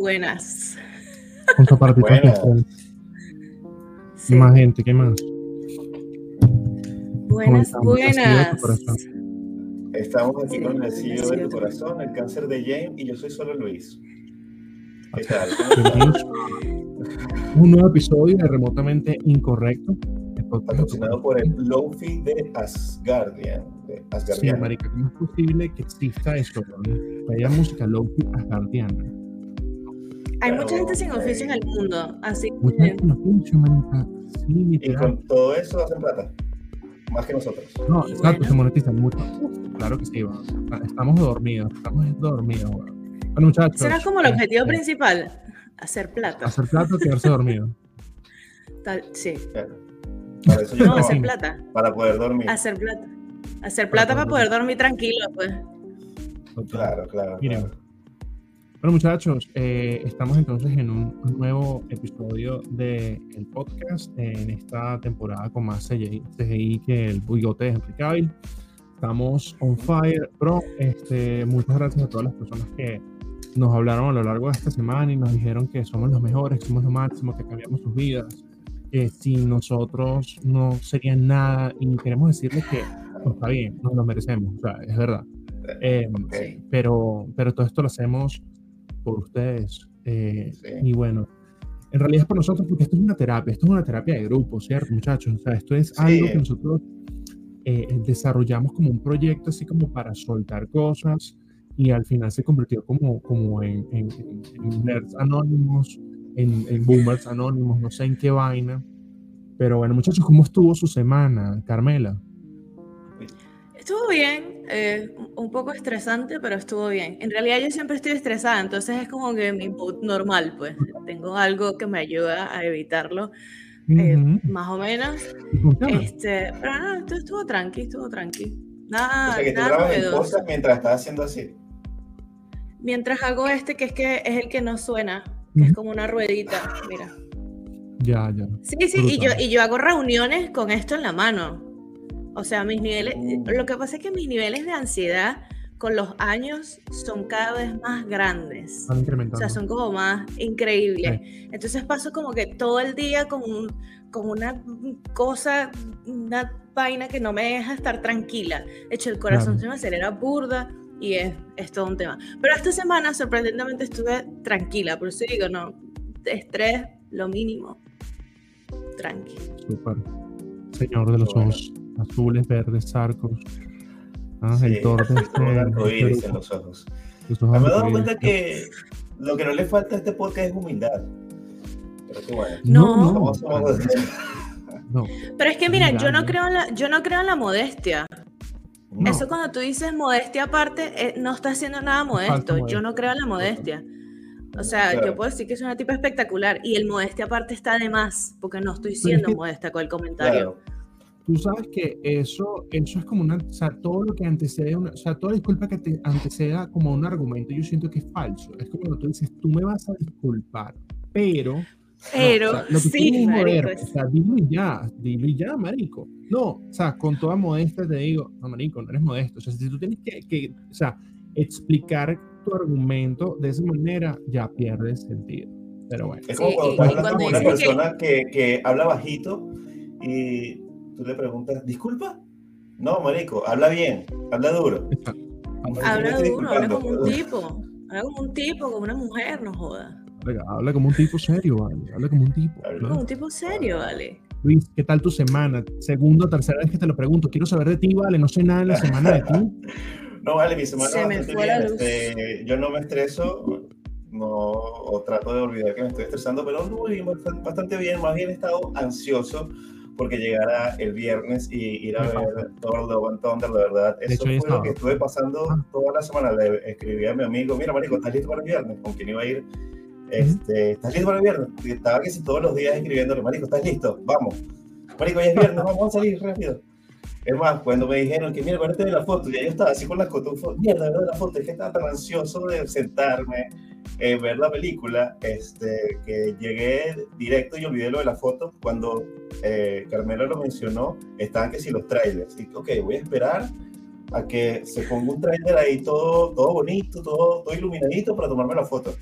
Buenas. Punto para ti, Buenas. Patricia. Sí. ¿Qué más gente? ¿Qué más? Buenas, ¿Cómo estamos? ¿Qué ha sido de tu buenas. Estamos aquí Sí, con el CEO de tu corazón, el cáncer de James, y yo soy solo Luis. ¿Qué tal? Un nuevo episodio de Remotamente Incorrecto. Patrocinado por el Lofi de Asgardian. De Sí, Asgardian. marica, ¿cómo es posible que exista esto? Que haya música lofi asgardiana. Hay mucha gente sin oficio en eh, el mundo, así Mucha que. Sí, y con todo eso hacen plata. Más que nosotros. No, Y exacto, bueno. se monetizan mucho. Claro que sí, weón. Estamos dormidos, estamos dormidos, weón. Bueno, muchachos. será como el objetivo este, principal, hacer plata. Hacer plato, quedarse dormido. Tal- sí. Claro. Para eso yo No, hacer plata. para poder dormir. Hacer plata. Hacer plata para poder dormir tranquilo, pues. Claro, claro. Miren. claro. Bueno, muchachos, eh, estamos entonces en un, nuevo episodio del el podcast en esta temporada con más CGI, CGI que el bigote de Henry Cavill. Estamos on fire, bro. Este, muchas gracias a todas las personas que nos hablaron a lo largo de esta semana y nos dijeron que somos los mejores, que somos lo máximo, que cambiamos sus vidas, que sin nosotros no sería nada y queremos decirles que pues, está bien, nos lo merecemos, o sea, es verdad. Eh, Ok. pero, pero todo esto lo hacemos por ustedes. eh, Sí. Y bueno, en realidad es por nosotros porque esto es una terapia, esto es una terapia de grupo, ¿cierto, muchachos? O sea, esto es Sí. algo que nosotros eh, desarrollamos como un proyecto así como para soltar cosas y al final se convirtió como, como en, en, en- en nerds anónimos, en, en boomers anónimos, no sé en qué vaina. Pero bueno, muchachos, ¿cómo estuvo su semana, Carmela? Estuvo bien, eh, un poco estresante, pero estuvo bien. En realidad yo siempre estoy estresada, entonces es como que mi mood normal, pues. Tengo algo que me ayuda a evitarlo, eh, Ujú. más o menos. Este, pero no, esto estuvo tranqui, estuvo tranqui. O Nada, sea que tú nada grabas en novedoso. cosas mientras estás haciendo así. Mientras hago este, que es que es el que no suena, que es Ujú. como una ruedita, mira. Ya, ya. Sí, sí, y yo, y yo hago reuniones con esto en la mano. O sea, mis niveles, Mm. lo que pasa es que mis niveles de ansiedad con los años son cada vez más grandes. Están O sea, son como más increíbles. Entonces paso como que todo el día con, un- con una cosa, una vaina que no me deja estar tranquila. De hecho, el corazón Claro. se me acelera burda y es, es todo un tema. Pero esta semana, sorprendentemente, estuve tranquila. Por eso digo, no, estrés, lo mínimo. Tranqui. Súper. Señor de los ojos azules, verdes, arcos. Ah, Sí, el Thor de. Como un arcoíris en los ojos. los ojos Me he dado cuenta que lo que no le falta a este podcast es humildad. Pero qué bueno. No, No. Somos-. Pero es que, mira, yo no creo en la, yo no creo en la modestia. No. Eso cuando tú dices modestia aparte, eh, no está haciendo nada modesto. Yo no creo en la modestia. O sea, Claro. yo puedo decir que es una tipa espectacular y el modestia aparte está de más, porque no estoy es siendo que- modesta con el comentario. Claro. Tú sabes que eso, eso es como una. O sea, todo lo que antecede. Una, o sea, toda disculpa que te anteceda como un argumento, yo siento que es falso. Es como cuando tú dices, tú me vas a disculpar, pero. no, Pero o sea, lo que sí, marico, es- O sea, dilo y ya, dilo y ya, marico. No, o sea, con toda modestia te digo, no, marico, no eres modesto. O sea, si tú tienes que, que o sea, explicar tu argumento de esa manera, ya pierdes sentido. Pero bueno. Es como Sí, cuando y- tú y hablas cuando con una dicen que- persona que, que habla bajito y tú le preguntas, ¿disculpa? No, marico, habla bien, habla duro. habla duro, habla como un tipo. Habla como un tipo, como una mujer, no joda. Habla, habla como un tipo serio, vale. Habla como un tipo. Habla. Como un tipo serio, vale. Luis, ¿qué tal tu semana? Segunda o tercera vez que te lo pregunto. Quiero saber de ti, vale. No sé nada en la semana de ti. No, vale, mi semana Se me fue la luz. este, yo no me estreso, no, o trato de olvidar que me estoy estresando, pero no, muy bien, bastante bastante bien. Más bien he estado ansioso porque llegara el viernes y ir a ver Thor Love and Thunder, de verdad. Eso fue lo que estuve pasando ah. toda la semana. Le escribí a mi amigo, mira, marico, ¿estás listo para el viernes? ¿Con quién iba a ir? Este, ¿Estás listo para el viernes? Y estaba que si todos los días escribiéndole, marico, ¿estás listo? Vamos. Marico, ya es viernes, vamos a salir rápido. Es más, cuando me dijeron que, mira, acuérdate de la foto, ya yo estaba así con las cotufas, mierda, ¿verdad? La foto, es que estaba tan ansioso de sentarme, ver la película, este, que llegué directo y olvidé lo de la foto. Cuando eh, Carmela lo mencionó, estaban que si los trailers. Y, ok, voy a esperar a que se ponga un trailer ahí todo, todo bonito, todo, todo iluminadito para tomarme la foto.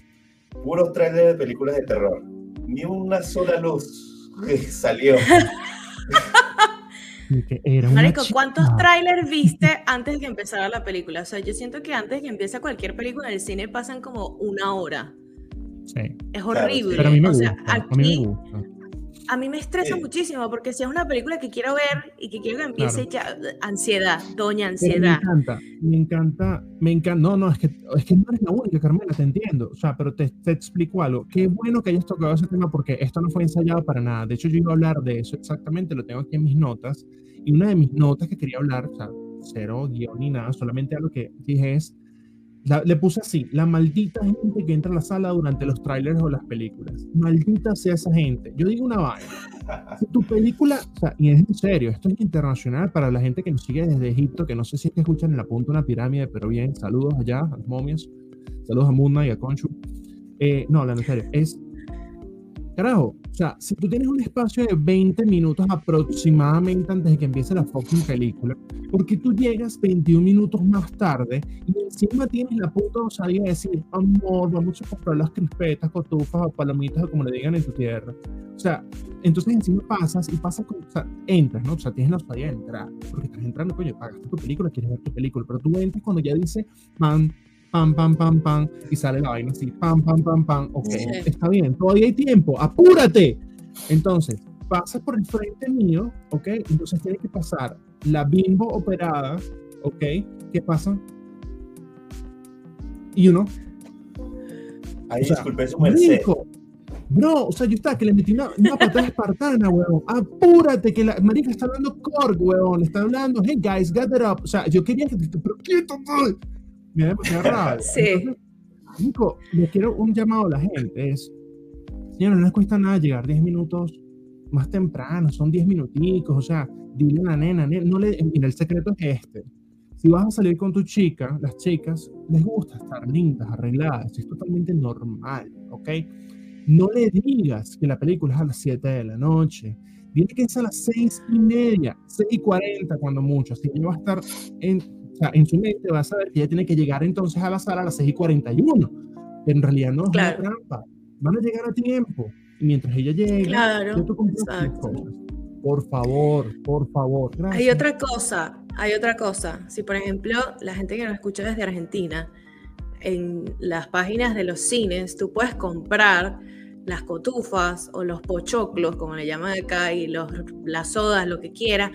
Puros trailers de películas de terror. Ni una sola luz salió. Marico, ¿cuántos trailers viste antes de que empezara la película? O sea, yo siento que antes de que empiece cualquier película en el cine pasan como una hora. Sí. Es horrible. Pero a mí me gusta. a mí me gusta a mí me estresa muchísimo porque si es una película que quiero ver y que quiero que empiece ya, ansiedad, doña ansiedad. me encanta, me encanta, me encanta. No, no, es que, es que no eres la única, Carmela, te entiendo. O sea, pero te, te explico algo. Qué bueno que hayas tocado ese tema porque esto no fue ensayado para nada. De hecho, yo iba a hablar de eso exactamente, lo tengo aquí en mis notas. Y una de mis notas que quería hablar, o sea, cero guion ni nada, solamente algo que dije es le puse así, la maldita gente que entra a la sala durante los trailers o las películas. Maldita sea esa gente. Yo digo una vaina. Si tu película, o sea, y es en serio, esto es internacional para la gente que nos sigue desde Egipto, que no sé si es que escuchan en la punta una pirámide, pero bien, saludos allá a las momias, saludos a Muna y a Conchu. Eh, no, la en serio, es Carajo, o sea, si tú tienes un espacio de 20 minutos aproximadamente antes de que empiece la fucking película, porque tú llegas 21 minutos más tarde y encima tienes la puta osadía de decir, amor, vamos a comprar las crispetas, cotufas o palomitas o como le digan en tu tierra. O sea, entonces encima pasas y pasas con, o sea, entras, ¿no? O sea, tienes la osadía de entrar, porque estás entrando, coño, pagaste tu película, quieres ver tu película, pero tú entras cuando ya dice, man, pam, pam, pam, pam, y sale la vaina así, pam, pam, pam, pam, ok, está bien, todavía hay tiempo, apúrate. Entonces, pasas por el frente mío, ok, entonces tienes que pasar la bimbo operada, ok, ¿qué pasa? Y uno. Ahí disculpe su merced. Bro, o sea, yo estaba que le metí una, una patada espartana, weón. Apúrate, que la marica está hablando Korg, weón. Está hablando, hey guys, gather up. O sea, yo quería que te. Pero quítate me da demasiada Sí. Nico, le quiero un llamado a la gente. Es, no les cuesta nada llegar 10 minutos más temprano, son 10 minuticos, o sea, dile a la nena, no le, mira, el secreto es este. Si vas a salir con tu chica, las chicas les gusta estar lindas, arregladas, es totalmente normal, ¿ok? No le digas que la película es a las 7 de la noche, dile que es a las 6 y media, 6 y 40 cuando mucho, así que va a estar en sea, en su mente va a saber que ella tiene que llegar entonces a la sala a las 6 y 41. Pero en realidad no es una trampa. Van a llegar a tiempo. Y mientras ella llegue, claro, Por favor, por favor. Hay otra cosa, hay otra cosa. Si por ejemplo la gente que nos escucha desde Argentina, en las páginas de los cines, tú puedes comprar las cotufas o los pochoclos, como le llaman acá, y los, las sodas, lo que quiera,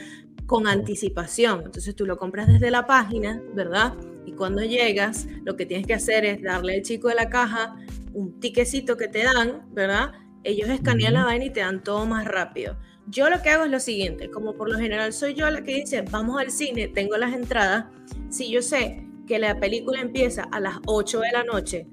con anticipación. Entonces tú lo compras desde la página, ¿verdad? Y cuando llegas, lo que tienes que hacer es darle al chico de la caja un tiquecito que te dan, ¿verdad? Ellos escanean la vaina y te dan todo más rápido. Yo lo que hago es lo siguiente, como por lo general soy yo la que dice, vamos al cine, tengo las entradas, si yo sé que la película empieza a las 8 de la noche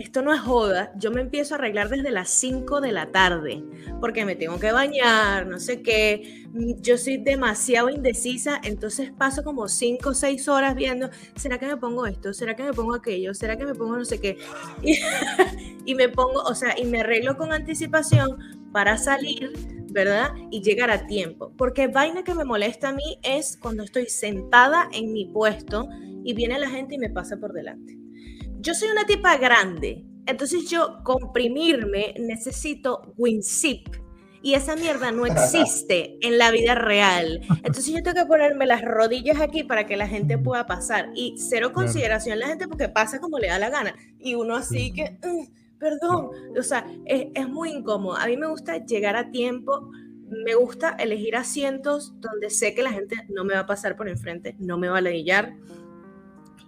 esto no es joda, yo me empiezo a arreglar desde las 5 de la tarde, porque me tengo que bañar, no sé qué, yo soy demasiado indecisa, entonces paso como 5 o 6 horas viendo, ¿será que me pongo esto? ¿Será que me pongo aquello? ¿Será que me pongo no sé qué? Y, me pongo, o sea, y me arreglo con anticipación para salir, ¿verdad? Y llegar a tiempo, porque vaina que me molesta a mí es cuando estoy sentada en mi puesto y viene la gente y me pasa por delante yo soy una tipa grande, entonces yo comprimirme necesito WinZip y esa mierda no existe en la vida real. Entonces yo tengo que ponerme las rodillas aquí para que la gente pueda pasar y cero consideración la gente porque pasa como le da la gana y uno así que, mm, perdón, o sea, es, es muy incómodo. A mí me gusta llegar a tiempo. Me gusta elegir asientos donde sé que la gente no me va a pasar por enfrente, no me va a ladillar.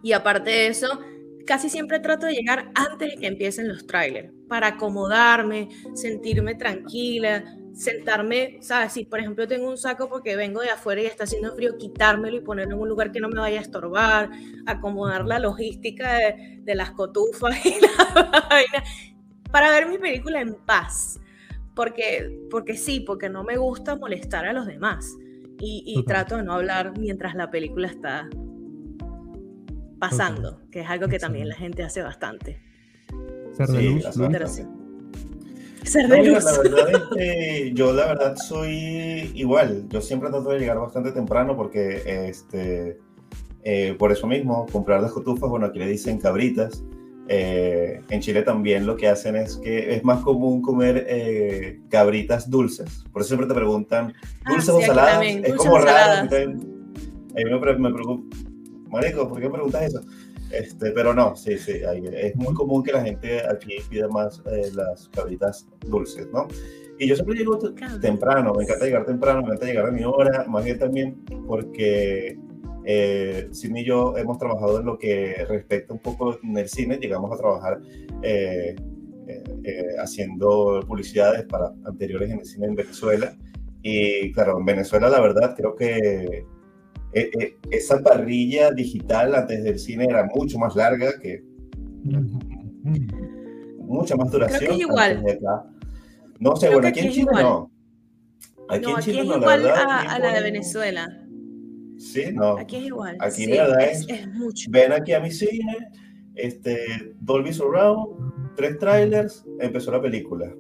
Y aparte de eso, casi siempre trato de llegar antes de que empiecen los trailers, para acomodarme, sentirme tranquila. sentarme, ¿sabes? Si por ejemplo tengo un saco porque vengo de afuera y está haciendo frío, quitármelo y ponerlo en un lugar que no me vaya a estorbar, acomodar la logística de, las cotufas y la vaina, para ver mi película en paz. Porque, porque sí, porque no me gusta molestar a los demás. Y, trato de no hablar mientras la película está pasando, que es algo que también la gente hace bastante. Ser de luz. Ser de luz. la verdad es que yo la verdad soy igual. Yo siempre trato de llegar bastante temprano porque este, eh, por eso mismo, comprar las cotufas, bueno, aquí le dicen cabritas. Eh, en Chile también lo que hacen es que es más común comer eh, cabritas dulces. Por eso siempre te preguntan, ah, ¿dulces o saladas? es como raro. a mí me, me preocupa, Marico, ¿por qué me preguntas eso? Este, pero no, sí, sí, es muy común que la gente aquí pida más eh, las cabritas dulces, ¿no? Y yo siempre llego temprano, me encanta llegar temprano, me encanta llegar a mi hora, más bien también porque eh, Sidney y yo hemos trabajado en lo que respecta un poco en el cine, llegamos a trabajar eh, eh, haciendo publicidades para anteriores en el cine en Venezuela. Y claro, en Venezuela la verdad creo que eh, eh, esa parrilla digital antes del cine era mucho más larga que mucha más duración. Creo que es igual. No sé, bueno, aquí en Chile no. Aquí en Chile no, igual a, la de Venezuela. Sí, no. Aquí es igual. Aquí sí, verdad es, es, mucho. Ven aquí a mi cine, este, Dolby Surround, tres trailers, empezó la película.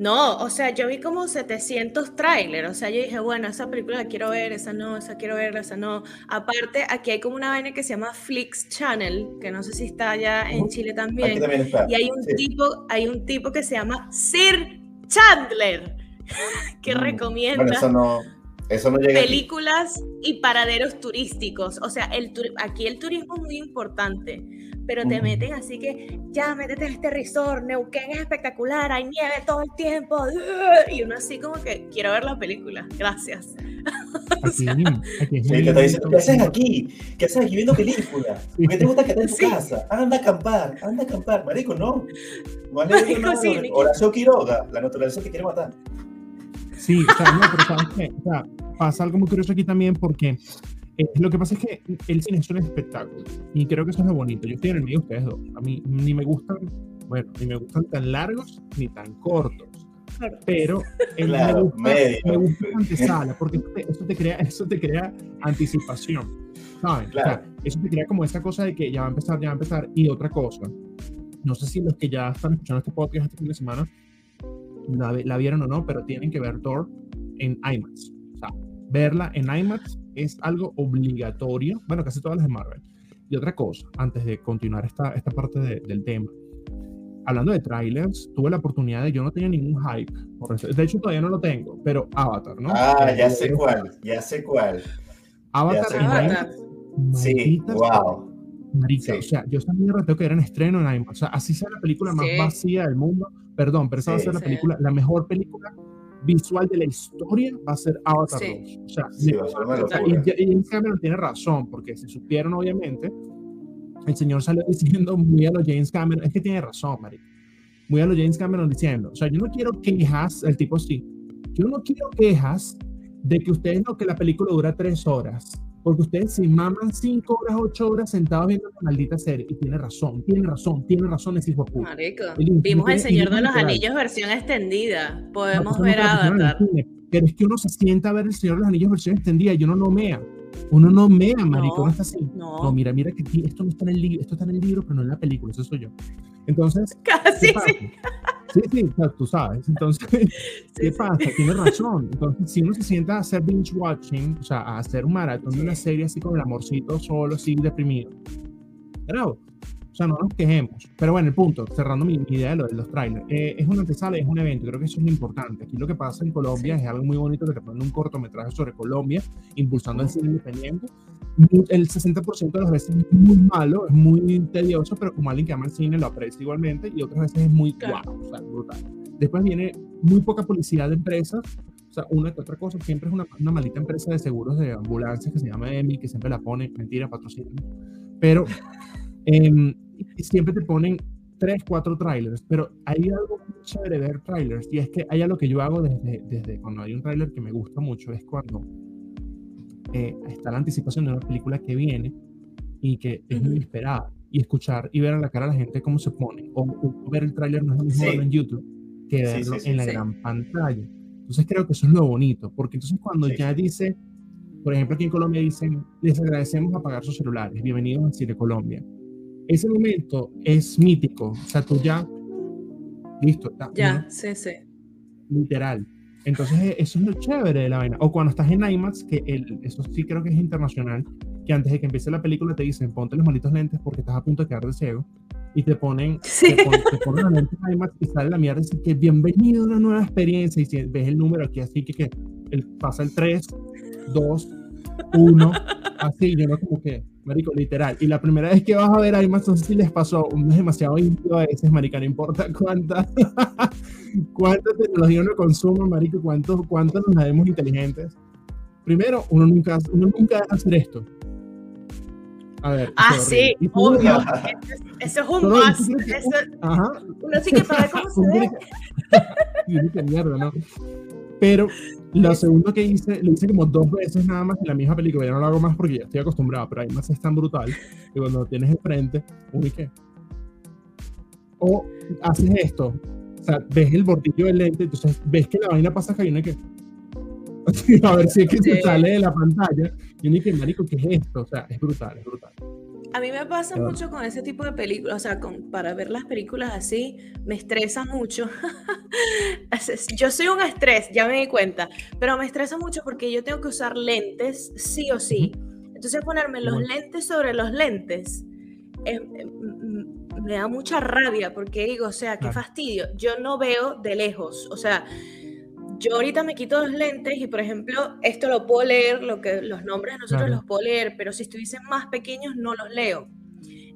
No, o sea, yo vi como 700 trailers, o sea, yo dije, bueno, esa película la quiero ver, esa no, esa quiero ver, esa no. Aparte, aquí hay como una vaina que se llama Flix Channel, que no sé si está allá en Chile también. Y hay un tipo, hay un tipo que se llama Sir Chandler, que mm, recomienda eso no, eso no llega películas y paraderos turísticos. O sea, el aquí el turismo es muy importante pero te meten así que ya métete en este resort, Neuquén es espectacular, hay nieve todo el tiempo, y uno así como que quiero ver la película, gracias. Aquí, aquí te diciendo, ¿qué haces aquí? ¿Qué haces aquí viendo películas? ¿Por qué te gusta quedar en tu casa? Anda a acampar, anda a acampar, marico, no. Marico, no, sí, Horacio Quiroga, la naturaleza te quiere matar. Sí, o sea, no, pero sabes qué, o sea, pasa algo muy curioso aquí también porque eh, lo que pasa es que el cine es un espectáculo y creo que eso es lo bonito. Yo estoy en el medio de ustedes dos. A mí ni me gustan, bueno, ni me gustan tan largos ni tan cortos. Pero me, gusta, me gusta la antesala porque eso te, crea, eso te crea anticipación. ¿sabes? Claro. eso te crea como esa cosa de que ya va a empezar, ya va a empezar. Y otra cosa, no sé si los que ya están escuchando este podcast este fin de semana la, la vieron o no, pero tienen que ver Thor en IMAX. O sea, verla en IMAX es algo obligatorio, bueno, casi todas las de Marvel. Y otra cosa, antes de continuar esta, esta parte del tema, hablando de trailers, tuve la oportunidad de, yo no tenía ningún hype, de hecho todavía no lo tengo, pero Avatar, ¿no? Ah, ya sé cuál, ya sé cuál. Avatar, sí, wow. Marica, o sea, yo también tengo que era en estreno en IMAX, o sea, así sea la película más vacía del mundo, perdón, pero esa va a ser la película, la mejor película visual de la historia va a ser Avatar 2. O sea, sí, y, James Cameron tiene razón, porque si supieron, obviamente, el señor salió diciendo muy a los James Cameron, es que tiene razón, María, muy a los James Cameron diciendo, o sea, yo no quiero quejas, el tipo sí, yo no quiero quejas de que ustedes no, que la película dura tres horas porque ustedes se maman cinco horas, ocho horas sentados viendo la maldita serie. Y tiene razón, tiene razón, tiene razón ese hijo puta. Marico, vimos El Señor de los Anillos versión extendida. Podemos ver Avatar. Pero es que uno se sienta a ver El Señor de los Anillos versión extendida y uno no mea. Uno no mea, marico, no, uno está así. No. mira, mira que esto no está en el libro, esto está en el libro, pero no en la película, eso soy yo. Entonces, casi sí. Sí, sí, tú sabes. Entonces, ¿qué pasa? Tienes razón. Entonces, si uno se sienta a hacer binge watching, o sea, a hacer un maratón de una serie así con el amorcito solo, así deprimido, bravo. Sea, no nos quejemos. Pero bueno, el punto, cerrando mi, idea de, lo, de los trailers, eh, es una antesala, es un evento, creo que eso es importante. Aquí lo que pasa en Colombia es algo muy bonito que te ponen un cortometraje sobre Colombia, impulsando el cine independiente. El 60% de las veces es muy malo, es muy tedioso, pero como alguien que ama el cine lo aprecia igualmente, y otras veces es muy guau, o sea, brutal. Después viene muy poca publicidad de empresas, o sea, una que otra cosa, siempre es una, una maldita empresa de seguros de ambulancias que se llama EMI, que siempre la pone, mentira, patrocina. Pero eh, siempre te ponen tres, cuatro trailers, pero hay algo muy chévere ver trailers, y es que hay algo que yo hago desde, desde cuando hay un trailer que me gusta mucho, es cuando eh, está la anticipación de una película que viene y que es muy esperada, y escuchar y ver a la cara a la gente cómo se pone, o, ver el trailer no es lo mismo verlo en YouTube que verlo en la gran pantalla. Entonces creo que eso es lo bonito, porque entonces cuando ya dice, por ejemplo aquí en Colombia dicen, les agradecemos a pagar sus celulares, bienvenidos a Cine Colombia. Ese momento es mítico, o sea, tú ya Listo. ya, sí, sí. Literal. Entonces, e, eso es lo chévere de la vaina. O cuando estás en IMAX, que el, eso sí creo que es internacional, que antes de que empiece la película te dicen ponte los malditos lentes porque estás a punto de quedar de ciego. Y te ponen, te, ponen, los lentes IMAX y sale la mierda y dice que bienvenido a una nueva experiencia. Y si ves el número aquí, así que, que el, pasa el 3, 2, 1, así, yo no como que marico, literal. Y la primera vez que vas a ver IMAX, no sé si les pasó, un es demasiado íntimo a veces, marica, no importa cuánta, cuánta tecnología uno consuma, marico, cuántos, cuántos nos vemos inteligentes. Primero, uno nunca, uno nunca debe hacer esto. A ver. Ah, sí, obvio. Eso, es un más. Ajá. Uno sí que para cómo se ve. mierda, ¿no? Pero lo segundo que hice, lo hice como dos veces nada más en la misma película. Ya no lo hago más porque ya estoy acostumbrado, pero además es tan brutal que cuando lo tienes enfrente, uy, ¿qué? O haces esto, o sea, ves el bordillo del lente, entonces ves que la vaina pasa acá y uno que. a ver si es que se sale de la pantalla. Y uno dice, marico, ¿qué es esto? O sea, es brutal, es brutal. A mí me pasa mucho con ese tipo de películas, o sea, con, para ver las películas así, me estresa mucho. yo soy un estrés, ya me di cuenta, pero me estresa mucho porque yo tengo que usar lentes, sí o sí. Entonces ponerme los lentes sobre los lentes em, me da mucha rabia porque digo, o sea, qué fastidio. Yo no veo de lejos, o sea, yo ahorita me quito los lentes y, por ejemplo, esto lo puedo leer, lo que, los nombres nosotros los puedo leer, pero si estuviesen más pequeños no los leo.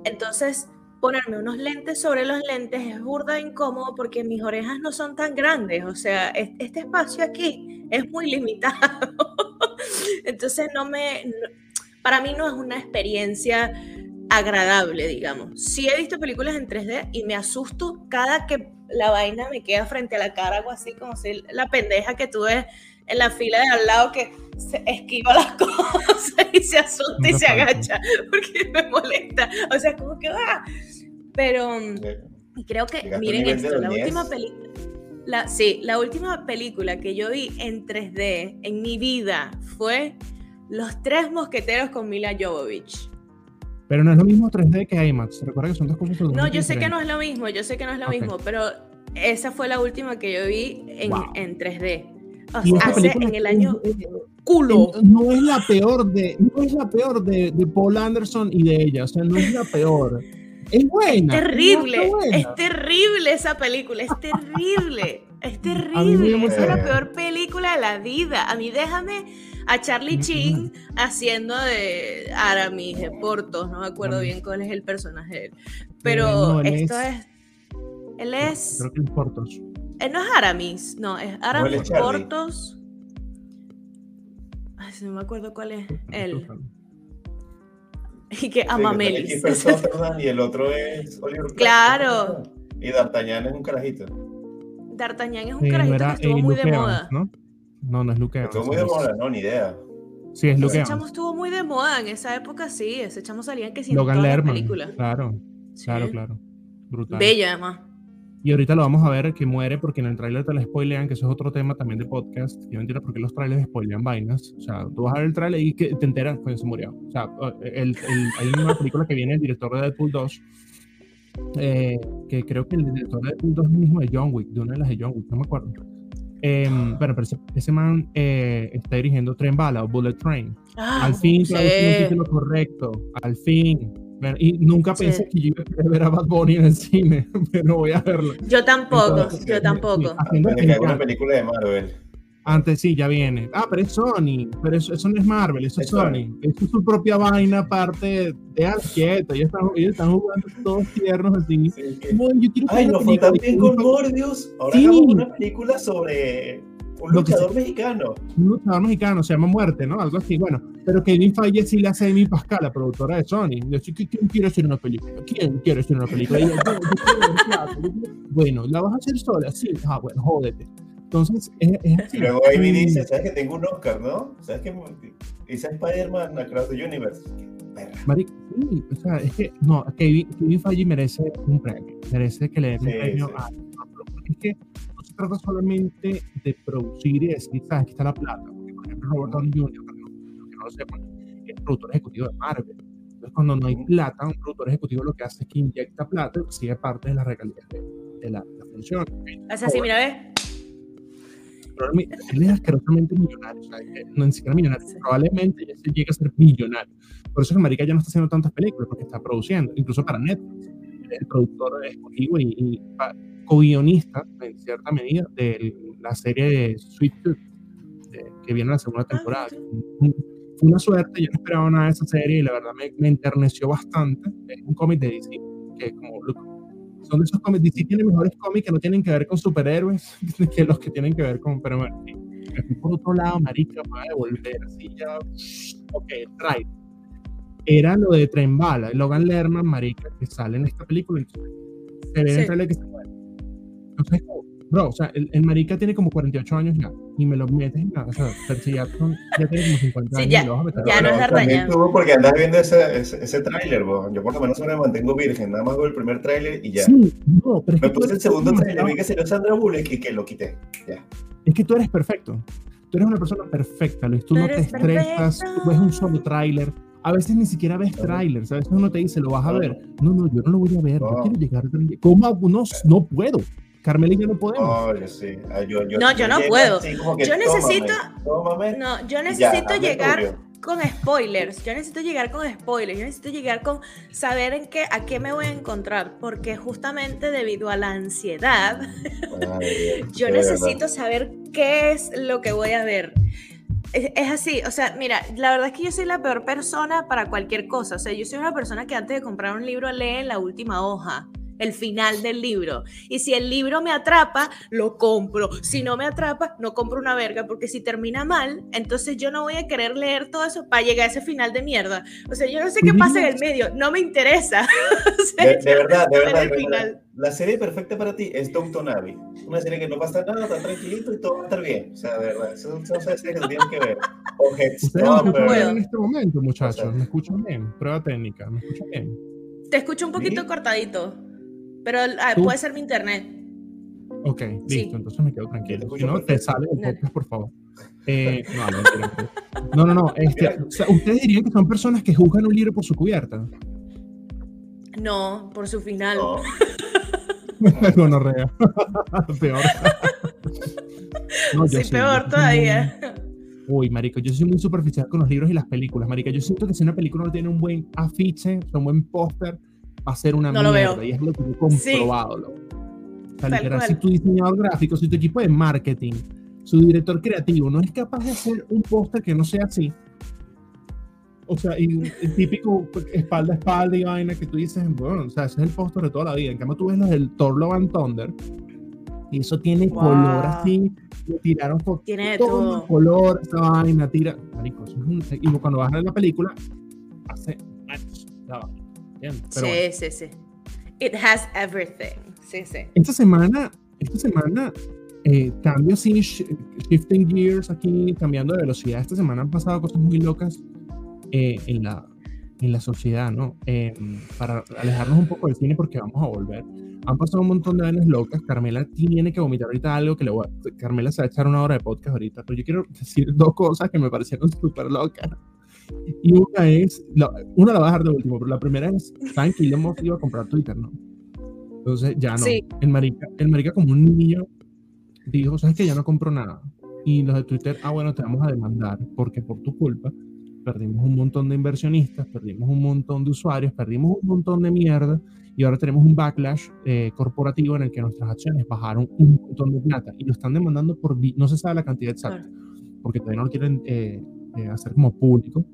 Entonces, ponerme unos lentes sobre los lentes es burda incómodo porque mis orejas no son tan grandes, o sea, este espacio aquí es muy limitado. Entonces, no me, para mí no es una experiencia agradable, digamos. Sí he visto películas en 3D y me asusto cada que la vaina me queda frente a la cara, algo así como si la pendeja que tuve en la fila de al lado que se esquiva las cosas y se asusta y se agacha porque me molesta. O sea, como que va. Pero creo que, miren esto, la última película. La, sí, la última película que yo vi en 3D en mi vida fue Los Tres Mosqueteros con Mila Jovovich. Pero no es lo mismo 3D que IMAX. Recuerda que son dos cosas No, yo sé que no es lo mismo, yo sé que no es lo mismo, pero esa fue la última que yo vi en, en 3D. O sea, hace en el año culo. No es la peor de, no es la peor de, de, Paul Anderson y de ella, o sea, no es la peor. Es buena. Es terrible, es terrible esa película, es terrible, es terrible. Es la peor película de la vida. A mí déjame a Charlie Chin haciendo de Aramis, de Portos, no me acuerdo bien cuál es el personaje de él. Pero esto es... Él es... Creo que es Portos. Él no es Aramis, no, es Aramis Portos. Ay, no me acuerdo cuál es él. Y que Amamelis. y el otro es Oliver Claro. Y D'Artagnan es un carajito. D'Artagnan es un carajito que estuvo muy de moda. ¿no? No, no es Luke Evans. Estuvo muy de moda, no, ni idea. Sí, es Luke Ese chamo estuvo muy de moda en esa época, sí. Ese chamo salía que sí Logan Lerman. Claro, claro, claro. Brutal. Bella, además. Y ahorita lo vamos a ver que muere porque en el tráiler te la spoilean, que eso es otro tema también de podcast. Yo no entiendo por qué los trailers spoilean vainas. O sea, tú vas a ver el tráiler y que te enteras cuando se murió. O sea, el, hay una película que viene el director de Deadpool 2, eh, que creo que el director de Deadpool 2 es el mismo de John Wick, de una de las de John Wick, no me acuerdo eh, bueno, pero ese, man eh, está dirigiendo Tren Bala o Bullet Train. Ah, al fin, sí. el título correcto. Al fin. Y nunca pensé que yo iba a ver a Bad Bunny en el cine, pero voy a verlo. Yo tampoco, yo tampoco. Es una película de Marvel. Antes sí, ya viene. Ah, pero es Sony. Pero eso, eso no es Marvel, eso es, Sony. Eso es su propia vaina, aparte de al quieto. Ellos están, ellos están jugando todos tiernos así. Sí, Ay, nos fue tan bien con Morbius. Ahora sí. una película sobre Un luchador mexicano. Un luchador mexicano, se llama Muerte, ¿no? Algo así. Bueno, pero Kevin Feige sí le hace a Amy Pascal, la productora de Sony. ¿quién quiere hacer una película? ¿Quién quiere hacer una película? bueno, ¿la vas a hacer sola? Sí. Ah, bueno, jódete. Entonces, es, es así. Luego Amy dice, ¿sabes que tengo un Oscar, no? ¿Sabes que hice Spider-Man Across the Universe? Maric, sí, o sea, es que, no, Kevin, Kevin Feige merece un premio, merece que le den un premio a... Porque es que trata solamente de producir y decir, ¿sabes? Aquí está la plata. Porque, por ejemplo, Robert Downey Jr., para los que no lo sepan, es productor ejecutivo de Marvel. Entonces, cuando no hay plata, un productor ejecutivo lo que hace es que inyecta plata y sigue parte de las regalías de, de, la, función. Es así, mira, ve. Él es asquerosamente millonario, o sea, no ni siquiera millonario, probablemente ya se llegue a ser millonario. Por eso que Marica ya no está haciendo tantas películas, porque está produciendo, incluso para Netflix. El productor ejecutivo y, y co-guionista, en cierta medida, de la serie de Sweet Tooth, que viene en la segunda ah, temporada. Fue una suerte, yo no esperaba nada de esa serie y la verdad me, me enterneció bastante. Es un cómic de DC, que como son de esos cómics, DC tiene mejores cómics que no tienen que ver con superhéroes que los que tienen que ver con, pero bueno, por otro lado, marica, voy a devolver, así ya, ok, trae. Era lo de Tren Bala, Logan Lerman, marica, que sale en esta película y se ve en el que se muere entonces, bro, o sea, el, el, marica tiene como 48 años ya y me lo metes en la. O sea, ya, ya tiene como 50 años. Ya, y lo vas a meter ya no es También tuvo porque andas viendo ese, ese, ese tráiler, Yo por lo menos me mantengo virgen, nada más veo el primer tráiler y ya. Sí, no, pero es me puse el segundo tráiler, vi que salió Sandra Bullock y que lo quité. Ya. Es que tú eres perfecto. Tú eres una persona perfecta, Luis. Tú, no te estresas, tú ves un solo tráiler. A veces ni siquiera ves trailers, a veces uno te dice, lo vas a ver. No, no, yo no lo voy a ver, yo quiero llegar a ¿Cómo? No, no puedo. Carmela y yo no podemos. Oh, yo sí. Ah, yo, yo, no, yo no puedo. yo necesito. no, yo necesito llegar con spoilers. Yo necesito llegar con spoilers. Yo necesito llegar con saber en qué, a qué me voy a encontrar. Porque justamente debido a la ansiedad, yo necesito saber qué es lo que voy a ver. Es, es, así, o sea, mira, la verdad es que yo soy la peor persona para cualquier cosa. O sea, yo soy una persona que antes de comprar un libro lee en la última hoja el final del libro. Y si el libro me atrapa, lo compro. Si no me atrapa, no compro una verga, porque si termina mal, entonces yo no voy a querer leer todo eso para llegar a ese final de mierda. O sea, yo no sé qué pasa en el medio, no me interesa. de, verdad, de verdad. La serie perfecta para ti es Downton Abbey. Una serie que no pasa nada, está tranquilito y todo va a estar bien. O sea, de verdad, eso son series que tienen que ver. O Headstopper. en este momento, muchachos. ¿Me escuchan bien? Prueba técnica. ¿Me escuchan bien? Te escucho un poquito cortadito. Pero ah, puede ser mi internet. Ok, listo, entonces me quedo tranquilo. Si no, te sale el podcast, por favor. Eh, no, no, no, no, este, ¿Ustedes dirían que son personas que juzgan un libro por su cubierta? No, por su final. No. no, rea. peor. No, sí, peor todavía. Uy, marico, yo soy muy superficial con los libros y las películas, marica. Yo siento que si una película no tiene un buen afiche, un buen póster, va a ser una no mierda. Y es lo que he comprobado. Sí. si tu diseñador gráfico, si tu equipo de marketing, su director creativo no es capaz de hacer un póster que no sea así, o sea, y el típico espalda a espalda y vaina que tú dices, bueno, o sea, ese es el póster de toda la vida. En cambio, tú ves los del Thor Love and Thunder y eso tiene color así, le tiraron tiene todo, todo. color, esa vaina, tira. Marico, y cuando vas a ver la película, hace años, sí, sí, sí. It has everything. Sí, sí. Esta semana, esta semana, eh, cambio así, shifting gears aquí, cambiando de velocidad. Esta semana han pasado cosas muy locas eh, en, la, en la sociedad, ¿no? Em, para alejarnos un poco del cine porque vamos a volver. Han pasado un montón de vainas locas. Carmela tiene que vomitar ahorita algo que le voy a... Carmela se va a echar una hora de podcast ahorita, pero yo quiero decir dos cosas que me parecieron súper locas. Y una es, una la voy a dejar de último, pero la primera es, ¿saben que Elon iba a comprar Twitter, no? Entonces ya no. El, marica, el marica como un niño dijo, ¿sabes que ya no compro nada? Y los de Twitter, ah, bueno, te vamos a demandar porque por tu culpa perdimos un montón de inversionistas, perdimos un montón de usuarios, perdimos un montón de mierda y ahora tenemos un backlash eh, corporativo en el que nuestras acciones bajaron un montón de plata y lo están demandando por, no se sabe la cantidad exacta, porque todavía no lo quieren eh, eh, hacer como público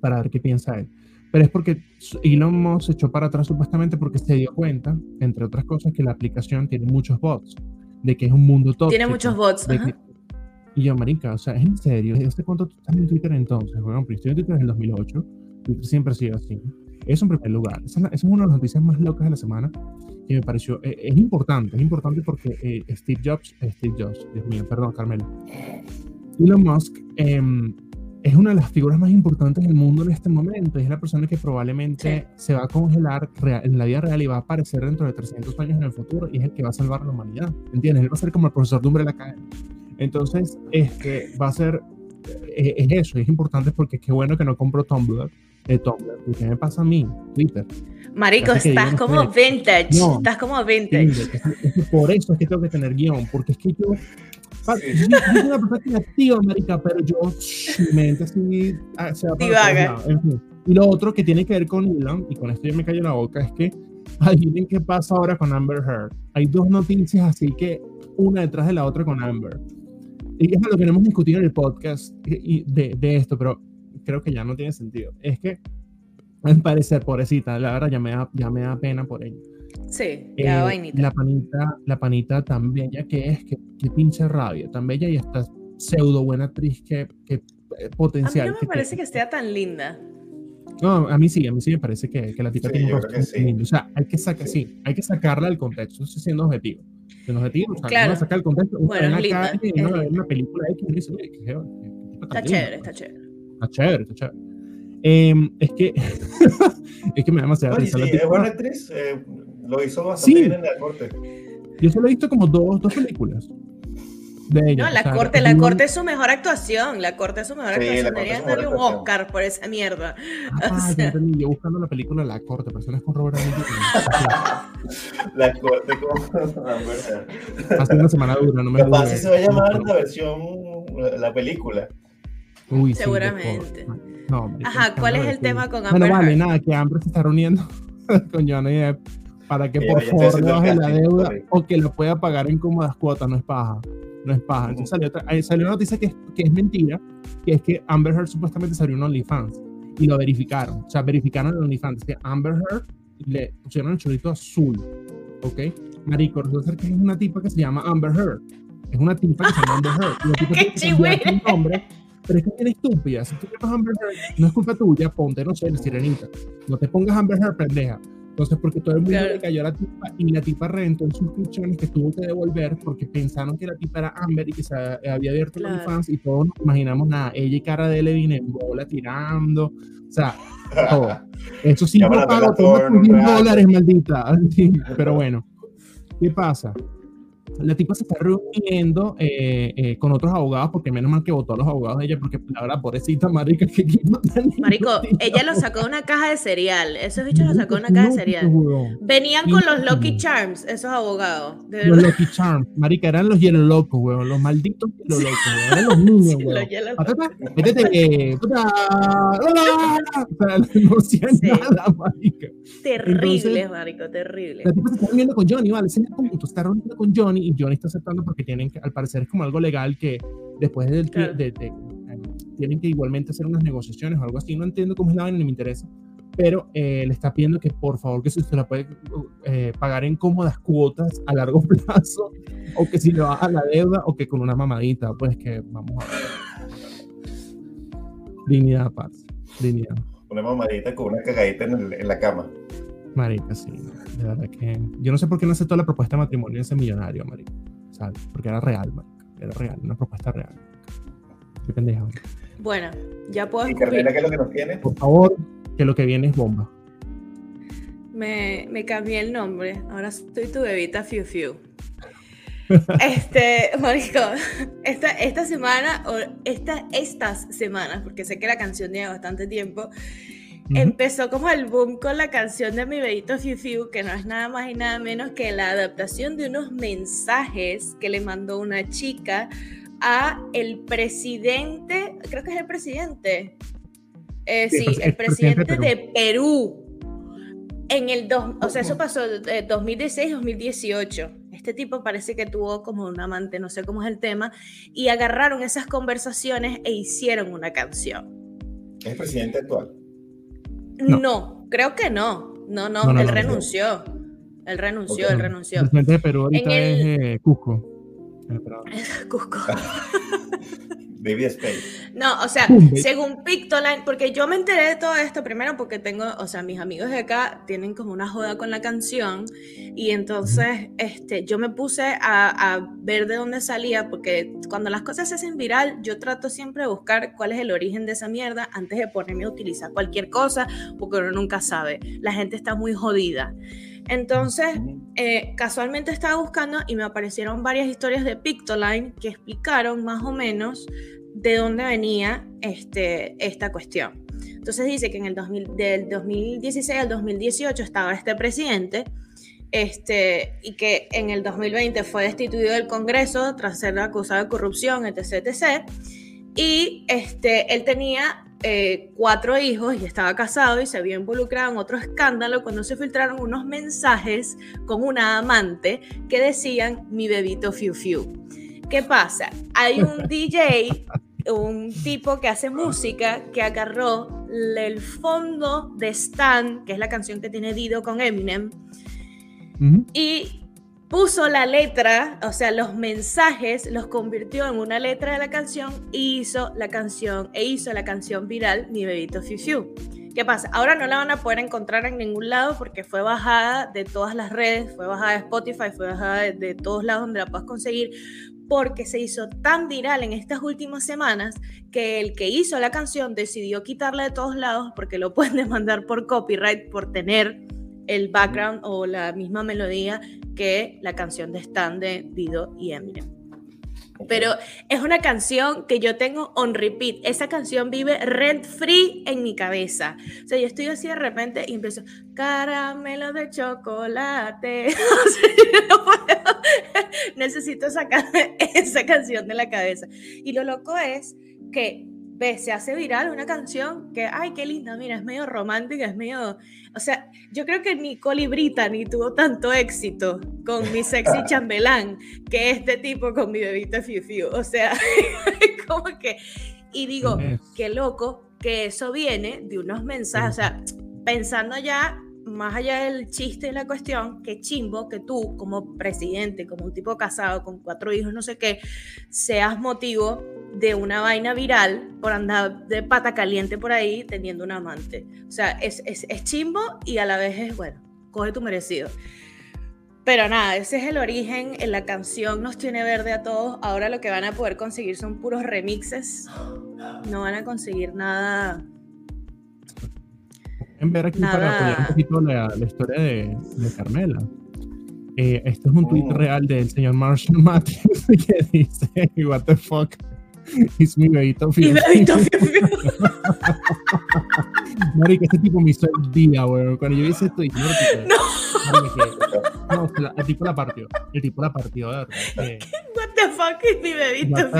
para ver qué piensa él. Pero es porque Elon Musk se echó para atrás supuestamente porque se dio cuenta, entre otras cosas, que la aplicación tiene muchos bots, de que es un mundo tóxico. Tiene muchos bots. Y yo, marica, o sea, es en serio, ¿desde cuánto tú estás en Twitter entonces? Bueno, pero estoy en Twitter en el 2008, Twitter siempre ha sido así. Eso en primer lugar. Esa es, una de las noticias más locas de la semana que me pareció, eh, es importante, es importante porque eh, Steve Jobs, eh, Steve Jobs, Dios mío, perdón, Carmelo. Elon Musk em, es una de las figuras más importantes del mundo en este momento. Es la persona que probablemente se va a congelar en la vida real y va a aparecer dentro de 300 años en el futuro y es el que va a salvar a la humanidad. ¿Entiendes? Él va a ser como el profesor de de la academia. Entonces, este, va a ser, es eso, es importante porque qué bueno que no compro Tumblr, de Tumblr. ¿Qué me pasa a mí? Twitter. Marico, estás como vintage. estás como vintage. por eso es que tengo que tener guion, porque es que yo. Sí. Yo soy una persona creativa, marica, pero yo mi mente así ah, se va en fin. Y lo otro que tiene que ver con Elon, y con esto ya me cayó la boca, es que adivinen qué pasa ahora con Amber Heard. Hay dos noticias así que una detrás de la otra con Amber. Y es lo que hemos discutido en el podcast de, de esto, pero creo que ya no tiene sentido. Es que, al parecer, pobrecita, la verdad ya me da, ya me da pena por ella. Sí, ya eh, vainita. La panita, la panita tan bella que es, que, que pinche rabia, tan bella y esta pseudo buena actriz que, que potencial. A mí no me parece que esté tan linda. No, a mí sí, a mí sí me parece que, que la tipa tiene un rostro lindo. O sea, hay que sacar, sí, hay que sacarla del contexto, eso siendo objetivo. Siendo objetivo, o sea, claro. no sacar el contexto, bueno, una, linda, calle, una, una película X dice, está chévere, está chévere. Está chévere, está chévere. Eh, es que es que me da demasiada risa. Sí, es buena actriz, eh, lo hizo bastante bien en la corte. Yo solo he visto como dos, dos películas. De ella. No, la corte, la corte es su mejor actuación. La corte es su mejor actuación. Deberían darle un Oscar por esa mierda. Ah, o sea. yo, buscando la película La Corte, personas con Robert La Corte con Hace una semana dura, no me Capaz si se va a llamar la versión, la película. Uy, Seguramente. no, Ajá, ¿cuál es el tema con Amber Bueno, vale, nada, que Amber se está reuniendo con Johnny Depp para que por favor le baje la deuda o que lo pueda pagar en cómodas cuotas, no es paja. No es paja. Entonces salió, otra, salió una noticia que es, que es mentira, que es que Amber Heard supuestamente salió en OnlyFans y lo verificaron. O sea, verificaron el OnlyFans. Que Amber Heard le pusieron el chorrito azul. ¿Ok? Marico, resulta que es una tipa que se llama Amber Heard. Es una tipa que se llama Amber Heard. ¡Qué chihuahua! nombre pero es que eres estúpida. Si tú llamas Amber Heard, no es culpa tuya, ponte, no sé, la sirenita. No te pongas Amber Heard, pendeja. Entonces, porque todo el mundo le cayó a la tipa y la tipa reventó en suscripciones que tuvo que devolver porque pensaron que la tipa era Amber y que se había abierto claro. fans y todos nos imaginamos nada. Ella y cara de Levine en bola tirando. O sea, todo. Eso sí, no pago, toma dólares, maldita. Pero bueno, ¿qué pasa? La tipa se está reuniendo eh, eh, con otros abogados, porque menos mal que votó a los abogados de ella, porque la verdad, pobrecita marica, que Marico, ella lo sacó de una caja de cereal. Esos bichos lo sacó de una caja de cereal. Venían con los Lucky Charms, esos abogados. los Lucky Charms, marica, eran los hielo locos, weón. Los malditos hielo locos, weón. Eran los niños, weón. Métete, puta. No hacía nada, marica. Terrible, marico, terrible. La tipa se está reuniendo con Johnny, vale, se está reuniendo con Johnny y Johnny está aceptando porque tienen que, al parecer es como algo legal que después del de, tienen que igualmente hacer unas negociaciones o algo así. No entiendo cómo es la vaina, ni me interesa. Pero eh, le está pidiendo que por favor que si usted la puede eh, pagar en cómodas cuotas a largo plazo o que si le baja la deuda o que con una mamadita, pues que vamos a ver. Dignidad, paz. Dignidad. Una mamadita con una cagadita en, en la cama. Marica, sí. De verdad que. Yo no sé por qué no aceptó la propuesta de matrimonio de ese millonario, marica. ¿Sabes? Porque era real, marica. Era real, una propuesta real. Qué pendeja. Bueno, ya puedo ¿Y Carmela qué es lo que nos tiene? Por favor, que lo que viene es bomba. Me, me cambié el nombre. Ahora soy tu bebita Fiu Fiu. este, Marico, esta, esta semana, o esta, estas semanas, porque sé que la canción lleva bastante tiempo, empezó como el boom con la canción de Mi Bellito Fiu Fiu, que no es nada más y nada menos que la adaptación de unos mensajes que le mandó una chica a el presidente, creo que es el presidente, eh, sí, el, presidente, de Perú. En el dos, o sea, eso pasó de 2016-2018. Este tipo parece que tuvo como un amante, no sé cómo es el tema, y agarraron esas conversaciones e hicieron una canción. ¿Es el presidente actual? No. creo que no. No, no, él renunció. Él renunció, él renunció. El presidente de Perú ahorita es eh, Cusco. Cusco. Baby Space. No, o sea, según Pictoline, porque yo me enteré de todo esto primero porque tengo, o sea, mis amigos de acá tienen como una joda con la canción y entonces este, yo me puse a, a, ver de dónde salía porque cuando las cosas se hacen viral, yo trato siempre de buscar cuál es el origen de esa mierda antes de ponerme a utilizar cualquier cosa porque uno nunca sabe. La gente está muy jodida. Entonces, eh, casualmente estaba buscando y me aparecieron varias historias de Pictoline que explicaron más o menos de dónde venía este, esta cuestión. Entonces dice que en el 2000, del 2016 al 2018 estaba este presidente este, y que en el 2020 fue destituido del Congreso tras ser acusado de corrupción, etc. etc. Y este, él tenía eh, cuatro hijos y estaba casado y se había involucrado en otro escándalo cuando se filtraron unos mensajes con una amante que decían mi bebito fiu fiu. ¿Qué pasa? Hay un DJ, un tipo que hace música que agarró el fondo de Stan, que es la canción que tiene Dido con Eminem, y puso la letra, o sea, los mensajes los convirtió en una letra de la canción y hizo la canción, e hizo la canción viral Mi Bebito Fiu Fiu. ¿Qué pasa? Ahora no la van a poder encontrar en ningún lado porque fue bajada de todas las redes, fue bajada de Spotify, fue bajada de, de todos lados donde la puedas conseguir, porque se hizo tan viral en estas últimas semanas que el que hizo la canción decidió quitarla de todos lados porque lo pueden demandar por copyright por tener el background o la misma melodía que la canción de Stan de Dido y Eminem. Pero es una canción que yo tengo on repeat. Esa canción vive rent free en mi cabeza. O sea, yo estoy así de repente y empiezo, caramelo de chocolate. Necesito sacar esa canción de la cabeza. Y lo loco es que se hace viral una canción que, ay, qué linda, mira, es medio romántica, es medio... O sea, yo creo que ni Colibrita ni tuvo tanto éxito con mi sexy chambelán que este tipo con mi bebita Fiu Fiu. O sea, como que... Y digo, qué loco que eso viene de unos mensajes, o sea, pensando ya más allá del chiste y la cuestión, qué chimbo que tú, como presidente, como un tipo casado con cuatro hijos, no sé qué, seas motivo de una vaina viral por andar de pata caliente por ahí teniendo un amante. O sea, es, es, es chimbo y a la vez es, bueno, coge tu merecido. Pero nada, ese es el origen. En la canción nos tiene verde a todos. Ahora lo que van a poder conseguir son puros remixes. No van a conseguir nada en ver aquí para apoyar un poquito la, la historia de, de Carmela. Eh, este es un tweet oh. real del señor Marshall Matthews que dice, what the fuck, es mi bebito Mi bebito Marica, este tipo me hizo el día, weón. Cuando yo hice esto, dije, no. no, el tipo la partió. El tipo la partió, de verdad. Eh, what the fuck es mi bebito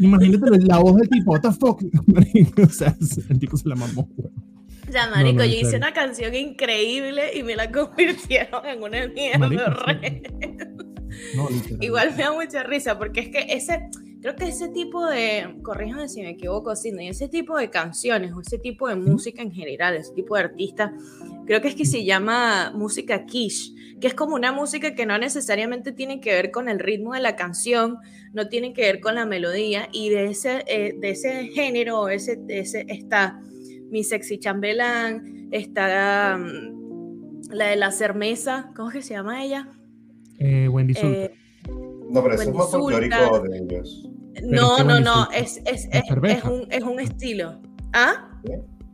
Imagínate la voz del tipo, what the fuck. o sea, el tipo se la mamó, weón. Ya, marico, yo hice una canción increíble y me la convirtieron en una mierda Igual me da mucha risa porque es que ese, creo que ese tipo de, corríjame si me equivoco, Sidney, ese tipo de canciones o ese tipo de música en general, ese tipo de artista, creo que es que se llama música quiche, que es como una música que no necesariamente tiene que ver con el ritmo de la canción, no tiene que ver con la melodía y de ese, eh, de ese género, ese, ese está mi sexy chambelán, está mm, la de la cermeza, ¿cómo es que se llama ella? Eh, Wendy eh, no, pero eso es más folclórico de ellos. No, no, no, es, es, es, es, un, es un estilo. ¿Ah?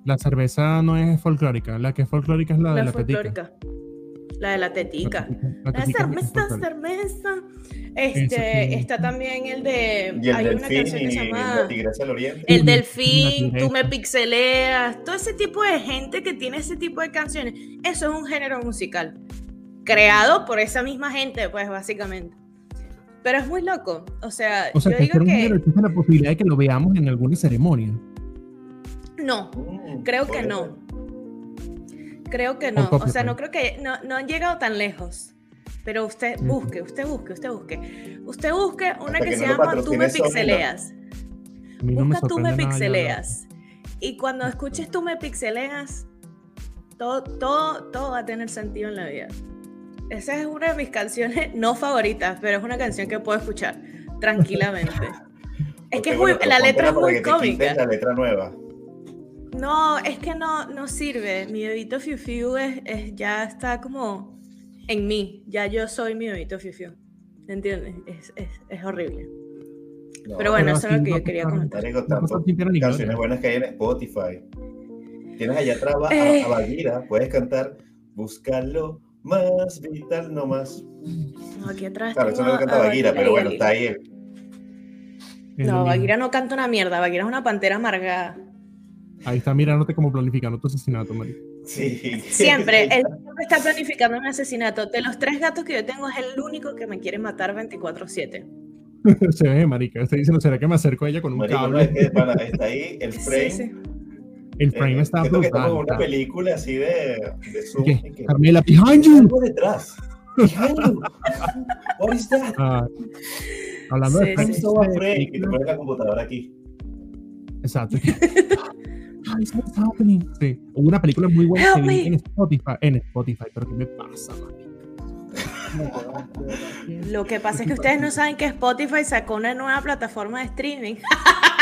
La cerveza no es folclórica, la que es folclórica es la, de la folclórica. La de la tetica. La, cerveza, cerveza. Este, está también el de. Y el hay delfín una canción que se llama. El delfín, tú me pixeleas. Todo ese tipo de gente que tiene ese tipo de canciones. Eso es un género musical. Creado por esa misma gente, pues, básicamente. Pero es muy loco. O sea, o sea yo digo que. Existe la posibilidad de que lo veamos en alguna ceremonia. No, mm, creo que no. Creo que no. O sea, no creo que. No, no han llegado tan lejos. Pero usted busque, usted busque, usted busque. Usted busque una que, se llama Tú me pixeleas. Busca Tú me pixeleas. Y cuando escuches Tú me pixeleas, todo, todo, todo va a tener sentido en la vida. Esa es una de mis canciones no favoritas, pero es una canción que puedo escuchar tranquilamente. es que la letra es muy cómica. La letra nueva. No, es que no, no sirve. Mi bebito Fiu Fiu es, ya está como en mí. Ya yo soy mi bebito Fiu Fiu. ¿Entiendes? Es, es, es horrible. pero bueno, eso es lo que yo quería comentar. canciones buenas que hay en Spotify. Tienes allá atrás a, eh. a Bagira, puedes cantar Buscarlo más vital, no más. No, aquí atrás. Claro, eso no lo canta Bagira, pero bueno, está ahí. No, Bagira no canta una mierda, Bagira es una pantera amargada. Ahí está mirándote como planificando tu asesinato, María. Sí. Siempre, él siempre está planificando un asesinato. De los tres gatos que yo tengo, es el único que me quiere matar 24-7. Se ve, marica. Está diciendo, ¿será que me acerco a ella con un cable? está ahí el frame. El frame eh, está brutal. que como una película así de, de Zoom. ¿Qué? Que, Carmela, behind you. Algo detrás. Behind you. What is that? Ah, hablando sí, de frame, sí. frame y te pones la computadora aquí. Exacto. what's happening? Sí. Hubo una película muy buena que vi en Spotify, en Spotify, pero ¿qué me pasa, man? Lo que pasa es que ustedes no saben que Spotify sacó una nueva plataforma de streaming.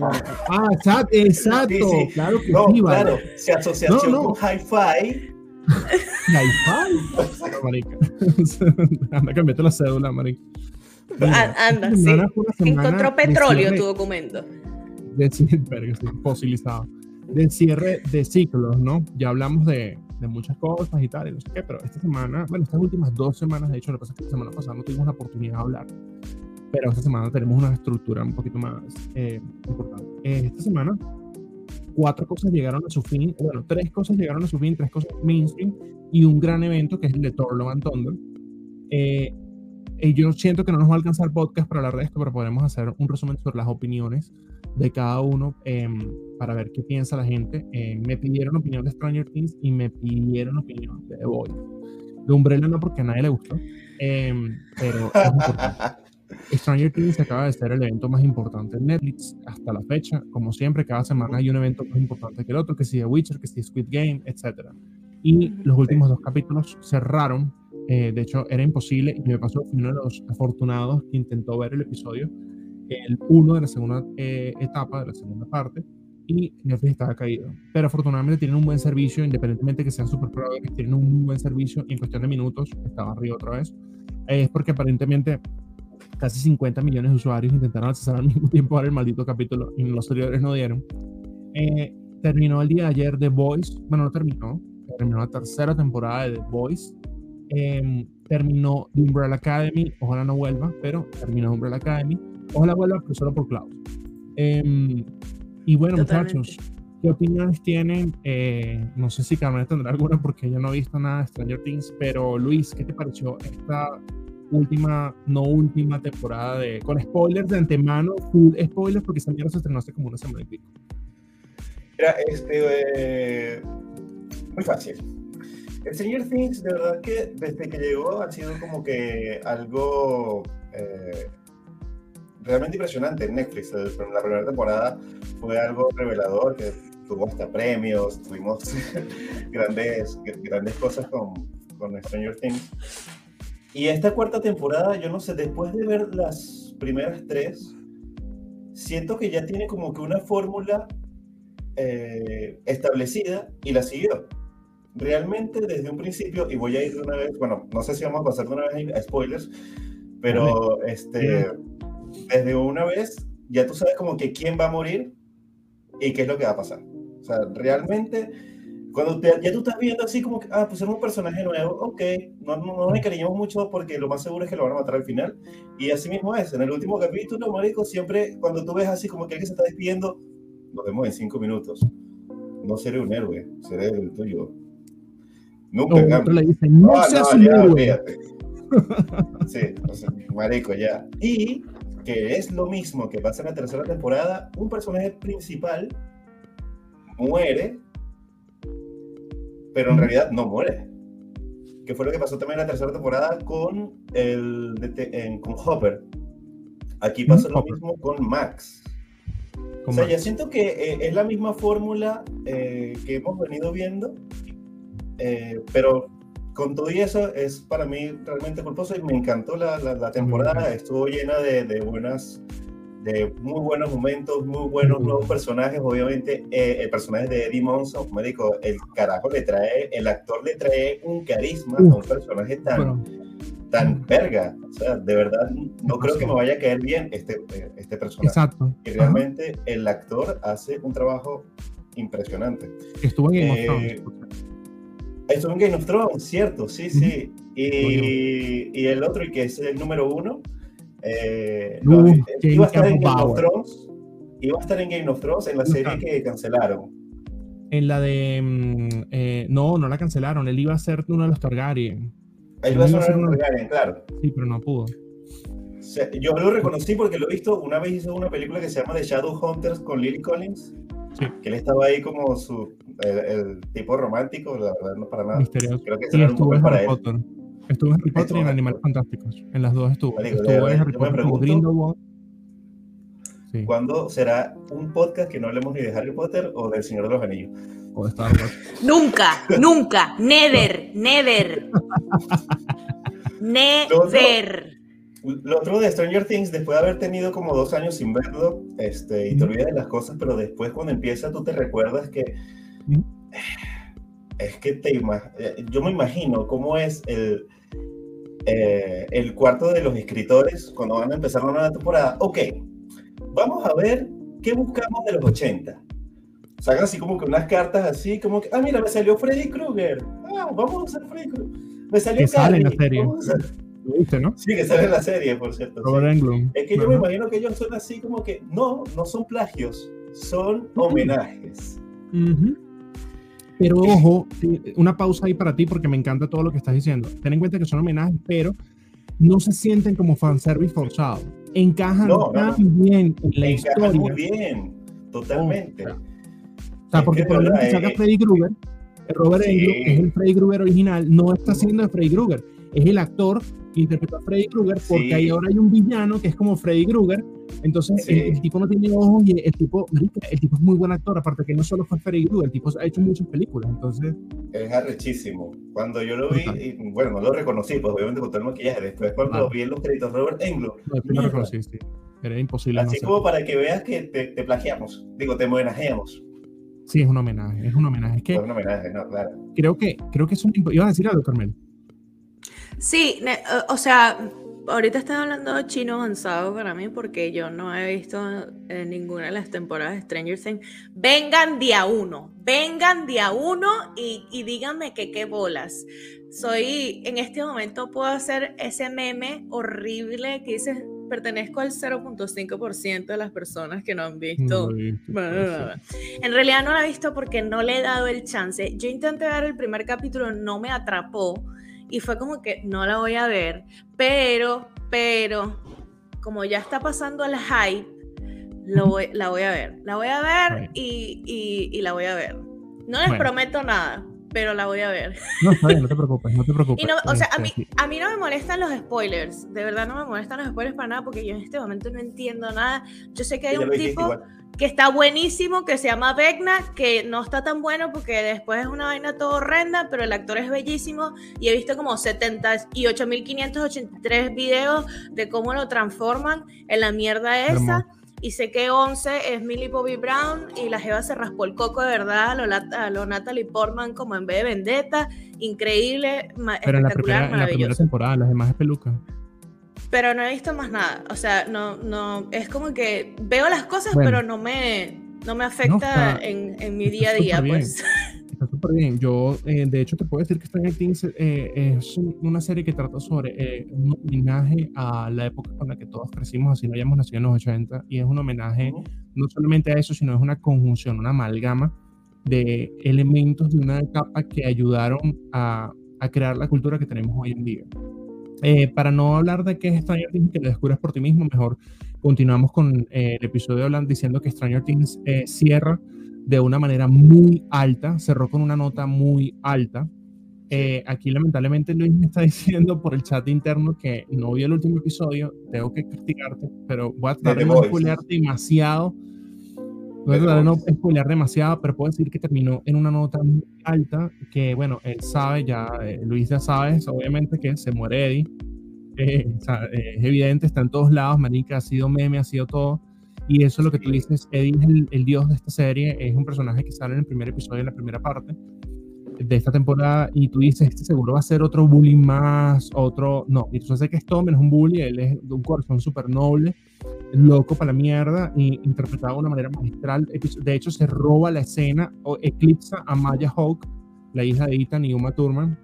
Ah, exacto, exacto. Claro que no, sí, claro. Se asociación no, no. con Hi-Fi. ¿Hi-Fi? marica. Anda, cambiate la cédula, marica. Mira, anda, sí. Encontró petróleo cierre, tu documento. De, fosilizado. Del cierre de ciclos, ¿no? Ya hablamos de, de muchas cosas y tal, y no sé qué, pero esta semana, bueno, estas últimas dos semanas, de hecho, lo que pasa es que la semana pasada no tuvimos la oportunidad de hablar pero esta semana tenemos una estructura un poquito más eh, importante. Eh, esta semana, cuatro cosas llegaron a su fin, bueno, tres cosas llegaron a su fin, tres cosas mainstream y un gran evento que es el de Thor Love and Thunder. Eh, yo siento que no nos va a alcanzar podcast para hablar de esto, pero podemos hacer un resumen sobre las opiniones de cada uno em, para ver qué piensa la gente. me pidieron opinión de Stranger Things y me pidieron opinión de The Boys. De Umbrella no porque a nadie le gustó, em, pero es importante. Stranger Things acaba de ser el evento más importante en Netflix hasta la fecha. Como siempre, cada semana hay un evento más importante que el otro, que si The Witcher, que si Squid Game, etc. Y los últimos dos capítulos cerraron. Eh, de hecho, era imposible y me pasó, uno de los afortunados que intentó ver el episodio, el uno de la segunda eh, etapa, de la segunda parte, y Netflix estaba caído. Pero afortunadamente tienen un buen servicio, independientemente que sean super proveedores, tienen un muy buen servicio y en cuestión de minutos estaba arriba otra vez. es porque aparentemente casi 50 millones de usuarios intentaron acceder al mismo tiempo a el maldito capítulo y los servidores no dieron. Eh, terminó el día de ayer The Voice, bueno, no terminó, terminó la tercera temporada de The Voice. Eh, terminó The Umbrella Academy, ojalá no vuelva, pero terminó Umbrella Academy. Ojalá vuelva, pero solo por cloud. Eh, y bueno, Totalmente. muchachos, ¿qué opiniones tienen? Eh, no sé si Carmen tendrá alguna porque yo no he visto nada de Stranger Things, pero Luis, ¿qué te pareció esta última, no última temporada de. Con spoilers de antemano, full spoilers, porque esa mierda se estrenó hace como una semana y pico. Mira, este. Eh, muy fácil. El señor Things, de verdad que desde que llegó ha sido como que algo. Eh, realmente impresionante en Netflix. La primera temporada fue algo revelador, que tuvo hasta premios, tuvimos grandes, grandes cosas con, con Stranger Things. Y esta cuarta temporada, yo no sé, después de ver las primeras tres, siento que ya tiene como que una fórmula eh, establecida y la siguió. Realmente desde un principio, y voy a ir de una vez, bueno, no sé si vamos a pasar de una vez a spoilers, pero este, desde una vez ya tú sabes como que quién va a morir y qué es lo que va a pasar. O sea, realmente cuando ya tú estás viendo así como que, ah, es un personaje nuevo, ok, no, no, no nos encariñamos mucho porque lo más seguro es que lo van a matar al final. Y así mismo es, en el último capítulo, marico, siempre cuando tú ves así como que alguien se está despidiendo, nos vemos en cinco minutos. No seré un héroe, seré el tuyo. Nunca no, le dicen, no, no seas un héroe. Sí, marico, ya. Y que es lo mismo que pasa en la tercera temporada, un personaje principal muere pero en realidad no muere. Que fue lo que pasó también en la tercera temporada con, el, con Hopper. Aquí pasa lo mismo con Max. o sea, ya siento que eh, es la misma fórmula eh, que hemos venido viendo, eh, pero con todo y eso es para mí realmente culposo y me encantó la, la, temporada, estuvo llena de, de, buenas, de muy buenos momentos, muy buenos nuevos personajes, obviamente eh, el personaje de Eddie Monson, como digo, el carajo le trae, el actor le trae un carisma a un personaje tan, tan verga, o sea, de verdad no creo que me vaya a caer bien este, este personaje. Exacto. Y realmente el actor hace un trabajo impresionante. Estuvo en Game of eh, Estuvo en Game of Thrones, cierto, sí, sí. Y, y, el otro, y que es el número uno, eh, iba a estar en Game of Thrones. Iba a estar en Game of Thrones en la serie que cancelaron. En la de. Mm, eh, no, no la cancelaron. Él iba a ser uno de los Targaryen. Él iba a ser uno de los Targaryen, claro. Sí, pero no pudo. Yo lo reconocí porque lo he visto. Una vez hizo una película que se llama The Shadow Hunters con Lily Collins. Sí. Que él estaba ahí como su el, tipo romántico, la verdad no para nada. Misterioso. Creo que será un poco para él. Potter. Estuvo en Harry Potter y en Animales Fantásticos. En las dos estuvo. estuvo en Harry Potter como Sí. ¿Cuándo será un podcast que no hablemos ni de Harry Potter o del Señor de los Anillos? O de Star Wars. nunca, nunca, never, never. never. Lo otro de Stranger Things, después de haber tenido como dos años sin verlo, este, y te olvidas de las cosas, pero después cuando empieza tú te recuerdas que es que te eh, yo me imagino cómo es el, eh, el cuarto de los escritores cuando van a empezar la nueva temporada. Ok, vamos a ver qué buscamos de los 80. Sacan así como que unas cartas así, como que, ah, mira, me salió Freddy Krueger. Ah, vamos a usar Freddy Krueger. Me salió que sale en la serie. ¿Viste, no? Sí, que sale en la serie, por cierto. Es que yo me imagino que ellos son así como que, no, no son plagios, son homenajes. Pero ojo, una pausa ahí para ti porque me encanta todo lo que estás diciendo. Ten en cuenta que son homenajes, pero no se sienten como fanservice forzado. Encajan tan bien en la historia. muy bien, totalmente. o sea, porque por ejemplo, saca eh, Freddy Krueger, Robert sí. que es el Freddy Krueger original, no está haciendo de Freddy Krueger, es el actor interpretó a Freddy Krueger porque ahí ahora hay un villano que es como Freddy Krueger. Entonces el, tipo no tiene ojos y el tipo, el tipo es muy buen actor, aparte que no solo fue Freddy Krueger, el tipo ha hecho muchas películas. Entonces es arrechísimo. Cuando yo lo vi, y, bueno, no lo reconocí, pues obviamente con todo el maquillaje. Después cuando lo vi en los créditos Robert Englund. No, lo reconocí, sí. Era imposible. Así como para que veas que te, te plagiamos, digo, te homenajeamos. Sí, es un homenaje, es un homenaje. Es que, es un homenaje, no, claro. Creo que, creo que es un... Iba a decir algo, Carmel. Sí, o sea, ahorita están hablando chino avanzado para mí porque yo no he visto en ninguna de las temporadas de Stranger Things. Vengan día uno, vengan día uno y, y díganme que qué bolas. Soy, en este momento puedo hacer ese meme horrible que dice pertenezco al 0.5% de las personas que no han visto. en realidad no la he visto porque no le he dado el chance. Yo intenté ver el primer capítulo, no me atrapó y fue como que no la voy a ver, pero, pero, como ya está pasando el hype, lo la voy a ver. La voy a ver y, y, la voy a ver. No les prometo nada, pero la voy a ver. No, está bien, no te preocupes, no te preocupes. o sea, a mí, este, a mí no me molestan los spoilers, de verdad no me molestan los spoilers para nada, porque yo en este momento no entiendo nada. Yo sé que hay un tipo que está buenísimo, que se llama Vecna, que no está tan bueno porque después es una vaina todo horrenda, pero el actor es bellísimo y he visto como 78.583 videos de cómo lo transforman en la mierda esa. Y sé que 11 es Millie Bobby Brown y la Jeva se raspó el coco de verdad a lo, a lo Natalie Portman como en vez de Vendetta. Increíble, Pero en la, primera, en la primera temporada, las demás es peluca pero no he visto más nada. O sea, no, no, es como que veo las cosas, pero no me, no me afecta en, en, mi día a día, pues. Está súper bien. Yo, eh, de hecho, te puedo decir que Stranger Things eh, es una serie que trata sobre eh, un homenaje a la época con la que todos crecimos, así no hayamos nacido en los 80, y es un homenaje no solamente a eso, sino es una conjunción, una amalgama de elementos de una etapa que ayudaron a, a crear la cultura que tenemos hoy en día. Eh, para no hablar de qué es Stranger Things, que lo descubras por ti mismo, mejor continuamos con eh, el episodio hablando, diciendo que Stranger Things eh, cierra de una manera muy alta, cerró con una nota muy alta. aquí lamentablemente Luis me está diciendo por el chat interno que no vi el último episodio, tengo que criticarte, pero voy a tratar de no demasiado No no spoilear demasiado, pero puedo decir que terminó en una nota muy alta, que bueno, él sabe ya, eh, Luis ya sabes, obviamente que se muere Eddie. Eh, eh, es evidente, está en todos lados, Manica ha sido meme, ha sido todo. Y eso es lo que tú dices, Eddie es el, el, dios de esta serie, es un personaje que sale en el primer episodio, en la primera parte de esta temporada, y tú dices, este seguro va a ser otro bully más, otro... No, y tú sabes que es todo menos un bully, él es de un corazón súper noble, loco para la mierda y interpretado de una manera magistral. De hecho, se roba la escena o eclipsa a Maya Hawk, la hija de Ethan y Uma Thurman,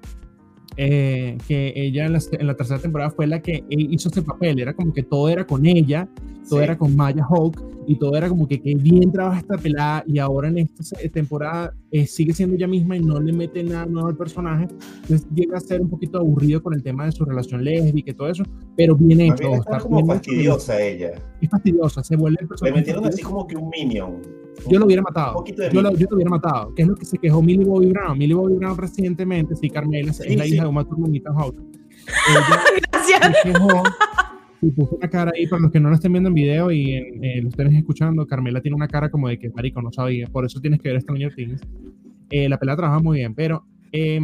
eh, que ella en la, tercera temporada fue la que hizo ese papel, era como que todo era con ella, todo era con Maya Hawk y todo era como que, que bien trabaja esta pelada y ahora en esta temporada eh, sigue siendo ella misma y no le mete nada nuevo al personaje, entonces llega a ser un poquito aburrido con el tema de su relación lésbica y todo eso, pero bien hecho. Está, como fastidiosa ella. Es fastidiosa, se vuelve el personaje. Le metieron así como que un minion. Yo lo hubiera matado. Yo lo, yo lo, hubiera matado. ¿Qué es lo que se quejó Millie Bobby Brown? Millie Bobby Brown recientemente, sí, Carmela, es la hija de Uma Thurman y Gracias. Se quejó, y puso una cara ahí, para los que no lo estén viendo en video y eh, lo estén escuchando, Carmela tiene una cara como de que, marico, no sabía, por eso tienes que ver Stranger Things. Eh, la pelea trabaja muy bien, pero eh,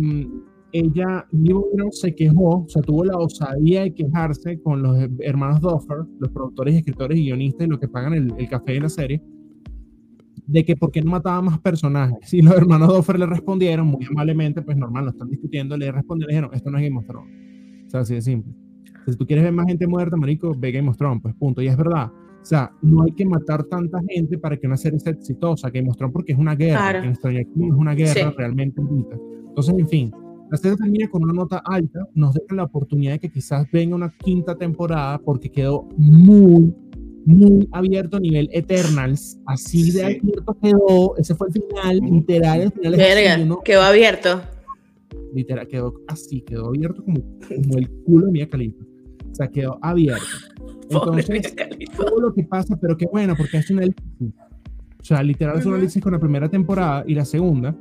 ella, Millie Bobby Brown se quejó, o sea, tuvo la osadía de quejarse con los hermanos Duffer, los productores, escritores y guionistas y los que pagan el, el café de la serie, de que por qué no mataba más personajes. Y los hermanos Doffer le respondieron muy amablemente, pues normal, lo están discutiendo, le respondieron, le dijeron, esto no es Game of Thrones. O sea, así de simple. Si tú quieres ver más gente muerta, marico, ve Game of Thrones, pues punto. Y es verdad. O sea, no hay que matar tanta gente para que una serie sea exitosa. Game of Thrones porque es una guerra. Claro. es una guerra realmente Entonces, en fin, la serie termina con una nota alta, nos deja la oportunidad de que quizás venga una quinta temporada porque quedó muy, muy abierto a nivel Eternals. Así de abierto quedó. Ese fue el final, literal. El final Verga, quedó abierto. Literal, quedó así, quedó abierto como, como el culo de Mia Khalifa. O sea, quedó abierto. Entonces, todo lo que pasa, pero qué bueno, porque es un elipsis. O sea, literal es un elipsis con la primera temporada y la segunda,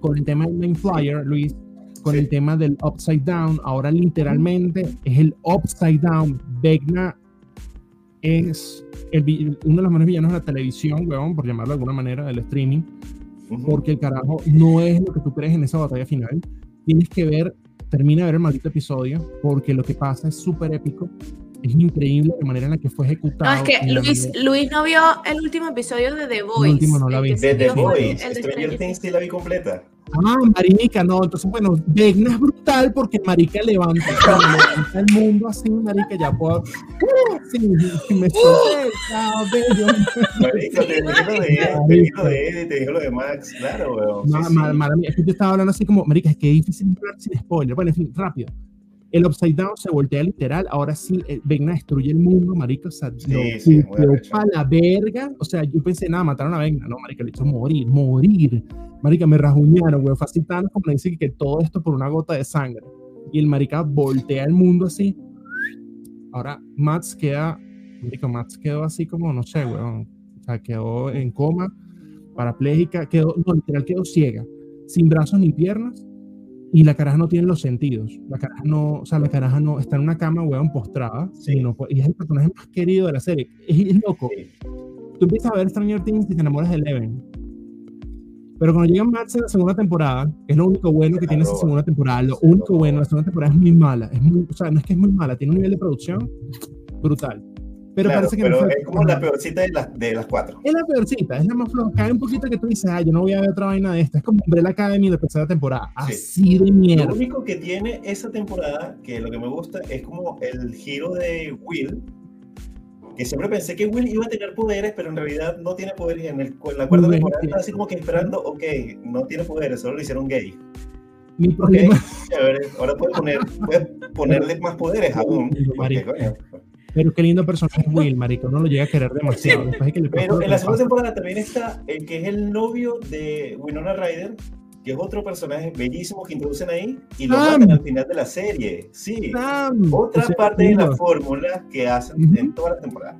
con el tema del main flyer, Luis, con el tema del upside down. Ahora, literalmente, es el upside down. Vegna es el, uno de los mejores villanos de la televisión, weón, por llamarlo de alguna manera, del streaming, porque el carajo no es lo que tú crees en esa batalla final. Tienes que ver, termina de ver el maldito episodio, porque lo que pasa es súper épico. Es increíble la manera en la que fue ejecutado. No, es que Luis, Luis no vio el último episodio de The Voice. El último no la vi. De The Voice, Stranger Things sí la vi completa. Ah, marica, no, entonces bueno, Vegna es brutal porque marica levanta, levanta el mundo así, marica, ya puedo, sí, me solté, chao, bello. Marica, te dijo lo de, te dijo lo de Eddie, te dijo lo de Max, claro, weón. No, sí, yo estaba hablando así como, marica, es que es difícil hablar sin spoiler, bueno, en fin, rápido. El Upside Down se voltea literal, ahora sí, eh, Vegna destruye el mundo, marica, o sea, sí, lo sí, para la verga, o sea, yo pensé, nada, mataron a Vegna, no, marica, le hizo morir, morir, marica, me rajuñaron, güey, fue así tan como dice que todo esto por una gota de sangre, y el marica voltea el mundo así, ahora Mats queda, marica, Mats quedó así como, no sé, güey, o sea, quedó en coma, parapléjica, quedó, no, literal quedó ciega, sin brazos ni piernas, y la caraja no tiene los sentidos. La caraja no, o sea, la caraja no está en una cama, weón, postrada. Y, no, y, es el personaje más querido de la serie. Es, loco. Tú empiezas a ver Stranger Things y te enamoras de Eleven. Pero cuando llega Max en la segunda temporada, es lo único bueno que tiene esa segunda temporada. Lo único bueno, la segunda temporada es muy mala. Es muy, o sea, no es que es muy mala, tiene un nivel de producción brutal. Pero parece que pero es como la peorcita de las, de las cuatro. Es la peorcita, es la más floja. Cae un poquito que tú dices, ah, yo no voy a ver otra vaina de esta. Es como Umbrella Academy de tercera temporada. Así de mierda. Lo único que tiene esa temporada, que lo que me gusta, es como el giro de Will. Que siempre pensé que Will iba a tener poderes, pero en realidad no tiene poderes. En, el, en la cuarta temporada está así como que esperando, ok, no tiene poderes, solo lo hicieron gay. Mi problema. Okay, ahora puede, poner, puede ponerle más poderes aún. Porque, coño, pero qué lindo personaje es Will, marico. No lo llega a querer demasiado. pero en la segunda temporada también está el que es el novio de Winona Ryder, que es otro personaje bellísimo que introducen ahí y lo matan al final de la serie. Sí. Otra parte de la fórmula que hacen en toda la temporada.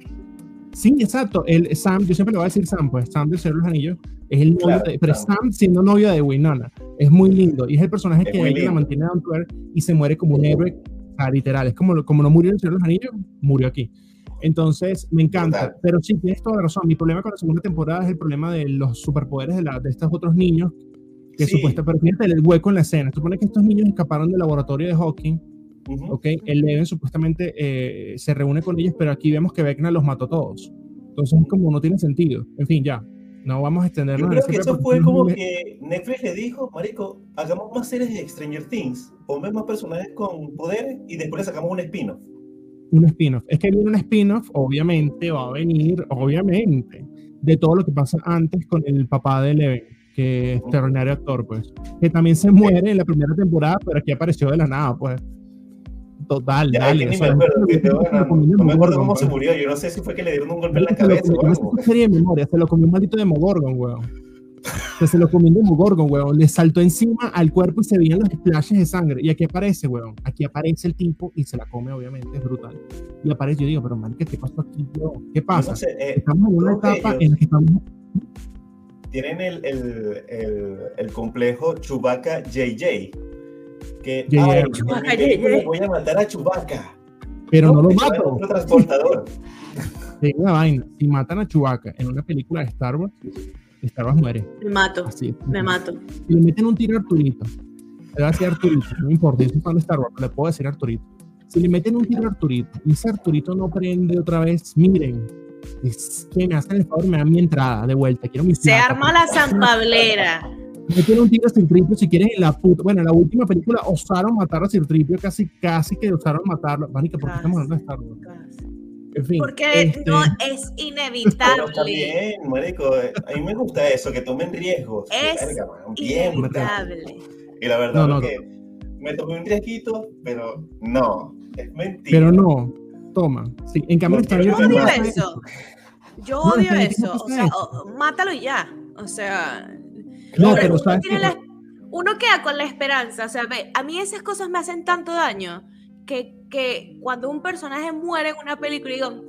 Sí, exacto. El Sam, yo siempre le voy a decir Sam, pues Sam de Ser los Anillos es el novio de, pero Sam. siendo novio de Winona. Es muy lindo y es el personaje que ella la mantiene down y se muere como un héroe literal, es como, como no murió en el Señor de los Anillos, murió aquí. Entonces, me encanta. Pero sí, tienes toda la razón. Mi problema con la segunda temporada es el problema de los superpoderes de, la, de estos otros niños. Que supuestamente, pero fíjate el hueco en la escena. Supone que estos niños escaparon del laboratorio de Hawking. Ok, el Leven supuestamente eh, se reúne con ellos, pero aquí vemos que Vecna los mató todos. Entonces, es como no tiene sentido. En fin, ya. No vamos a extendernos. Yo creo que eso fue como que Netflix le dijo, Marico, hagamos más series de Stranger Things, ponme más personajes con poderes y después le sacamos un spin-off un spin-off. Es que viene un spin-off, obviamente va a venir, obviamente, de todo lo que pasa antes con el papá de Leven, que es extraordinario actor, pues, que también se muere en la primera temporada, pero aquí apareció de la nada, pues. Total, ya, dale. Ni me acuerdo, que te no, cómo se murió. Yo no sé si fue que le dieron un golpe en la cabeza. algo. serie de memoria, se lo comió un maldito de Mogorgon, weón se lo comió Demogorgon, weón. Le saltó encima al cuerpo y se veían los splashes de sangre. Y aquí aparece, weón. Aquí aparece el tipo y se la come, obviamente, es brutal. Y aparece, yo digo, pero man, ¿qué te pasó aquí, weón? ¿Qué pasa? eh, estamos en una etapa en la que estamos. Tienen el, el, el, el complejo Chewbacca JJ. Que, ay, voy a matar a Chewbacca. Pero no, lo mato. Otro transportador. Sí, una vaina. Si matan a Chewbacca en una película de Star Wars, Star Wars muere. Me mato. Así, me mato. Si le meten un tiro a Arturito, le va a decir Arturito, no importa, yo soy fan de Star Wars, le puedo decir Arturito. Si le meten un tiro a Arturito y ese Arturito no prende otra vez, miren, es que me hacen el favor, me dan mi entrada de vuelta. Quiero mi Se arma la zampablera. Metieron un tiro a Cirtripio si quieren en la puta. Bueno, en la última película osaron matar a Cirtripio, casi, casi que osaron matarlo. Mánica, ¿por qué estamos hablando de Star Wars? Porque este, no es inevitable. Pero también, marico, a mí me gusta eso, que tomen riesgos. Es inevitable. Y la verdad es que me tomé un riesguito, pero no, es mentira. Pero no, toma. Sí, en cambio, yo odio eso. Yo odio eso. O sea, mátalo y ya. O sea, no, pero uno, uno queda con la esperanza. O sea, ve, a mí esas cosas me hacen tanto daño que, que cuando un personaje muere en una película, digo,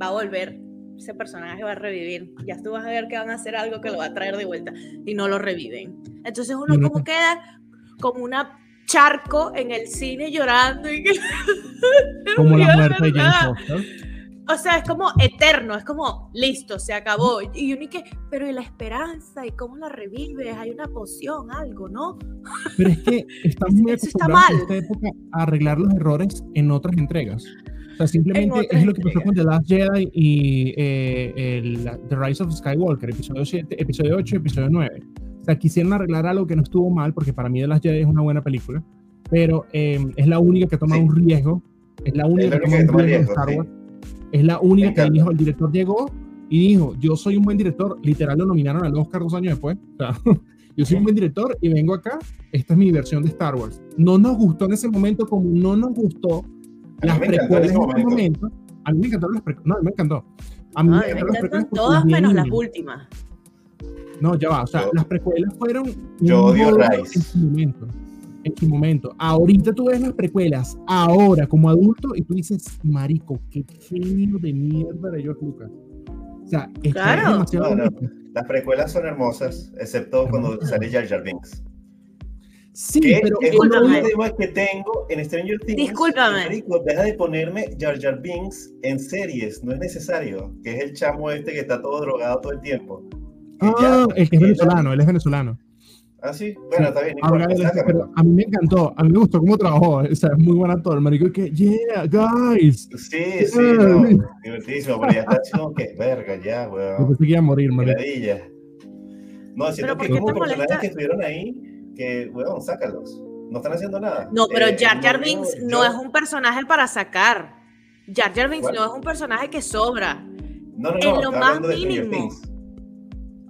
va a volver, ese personaje va a revivir. Ya tú vas a ver que van a hacer algo que lo va a traer de vuelta y no lo reviven. Entonces uno como queda como una charco en el cine llorando y como la muerte de James o sea, es como eterno, es como listo, se acabó. Y uno que, pero ¿y la esperanza? ¿Y cómo la revives? Hay una poción, algo, ¿no? Pero es que estamos muy acostumbrados en esta época a arreglar los errores en otras entregas. O sea, simplemente es lo que pasó con The Last Jedi y eh, el, The Rise of Skywalker, episodio, 7, episodio 8 episodio 9. O sea, quisieron arreglar algo que no estuvo mal, porque para mí The Last Jedi es una buena película, pero eh, es la única que toma un riesgo, es la única que toma un riesgo en Star Wars. Es la única que dijo, el director llegó y dijo, yo soy un buen director, literal lo nominaron al Oscar dos años después. O sea, yo soy un buen director y vengo acá, esta es mi versión de Star Wars. No nos gustó en ese momento como no nos gustó las precuelas en ese momento. A mí me encantaron las precuelas, no, a mí me encantó. A mí me, encantan todas menos las últimas. No, ya va, o sea, las precuelas fueron... Yo odio Rise. En su momento en su momento. Ahorita tú ves las precuelas, ahora como adulto, y tú dices, marico, qué genio de mierda de George Lucas. O sea, es demasiado Las precuelas son hermosas, excepto cuando sale Jar Jar Binks. Sí, pero es un problema que tengo en Stranger Things. Discúlpame. Marico, deja de ponerme Jar Jar Binks en series, no es necesario. Que es el chamo este que está todo drogado todo el tiempo. Ah, el que es venezolano, él es venezolano. Ah, sí, bueno, está bien. pero a mí me encantó, a mí me gustó cómo trabajó, o sea, es muy buen actor, marico, que, yeah, guys. Sí, sí, no, divertidísimo, pero ya está haciendo que, verga, ya, weón. Yo pensé que iba a morir, marico. No, siento que como personajes que estuvieron ahí, que, weón, sácalos, no están haciendo nada. No, pero eh, Jar Jar Binks no es un personaje para sacar. Jar Jar Binks no es un personaje que sobra. No, no, no, en lo más mínimo.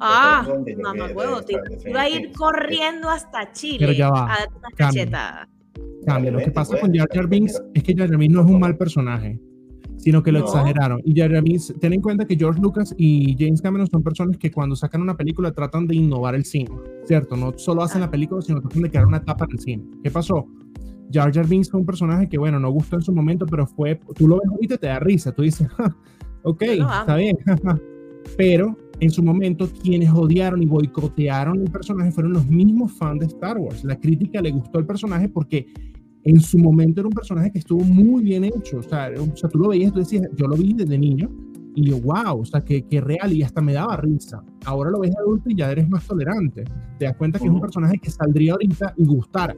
Ah, mamá huevo, iba a ir corriendo hasta Chile Pero ya va. a dar una cacheta. Cambia. Lo que pasa con Jar Jar Binks es que Jar Jar Binks no es un mal personaje, sino que lo exageraron. Y Jar Jar Binks, ten en cuenta que George Lucas y James Cameron son personas que cuando sacan una película tratan de innovar el cine, ¿cierto? No solo hacen la película, sino tratan de crear una etapa en el cine. ¿Qué pasó? Jar Jar Binks fue un personaje que, bueno, no gustó en su momento, pero fue, tú lo ves ahorita y te da risa, tú dices, ok, está bien, pero en su momento quienes odiaron y boicotearon el personaje fueron los mismos fans de Star Wars. La crítica le gustó el personaje porque en su momento era un personaje que estuvo muy bien hecho. O sea, o sea tú lo veías, tú decías, yo lo vi desde niño y yo, wow, o sea, que, que real y hasta me daba risa. Ahora lo ves adulto y ya eres más tolerante. Te das cuenta que es un personaje que saldría ahorita y gustara.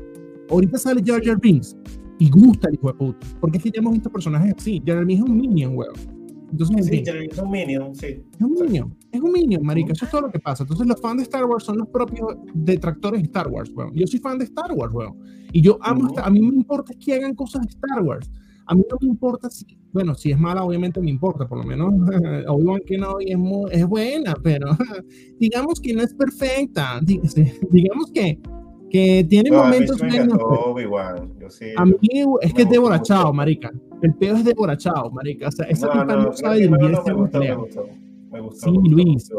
Ahorita sale Jar Jar Binks y gusta el hijo de puta. Porque es que ya hemos visto personajes así. Jar Jar Binks es un minion, weón. Entonces, sí, es un minion, sí. Es un minion, es un minion, marica. Eso es todo lo que pasa. Entonces, los fans de Star Wars son los propios detractores de Star Wars, weón. Yo soy fan de Star Wars, weón. Y yo amo, a mí me importa que hagan cosas de Star Wars. A mí no me importa si, bueno, si es mala, obviamente me importa, por lo menos Obi-Wan Kenobi es, es buena, pero digamos que no es perfecta. Digamos que que tiene momentos a mí, a mí es que es deborachado, marica. El pedo es deborachado, marica. O sea, esa no, no, no sabe dirigir no, me, gustó, me, gustó, me gustó, Sí, Luis.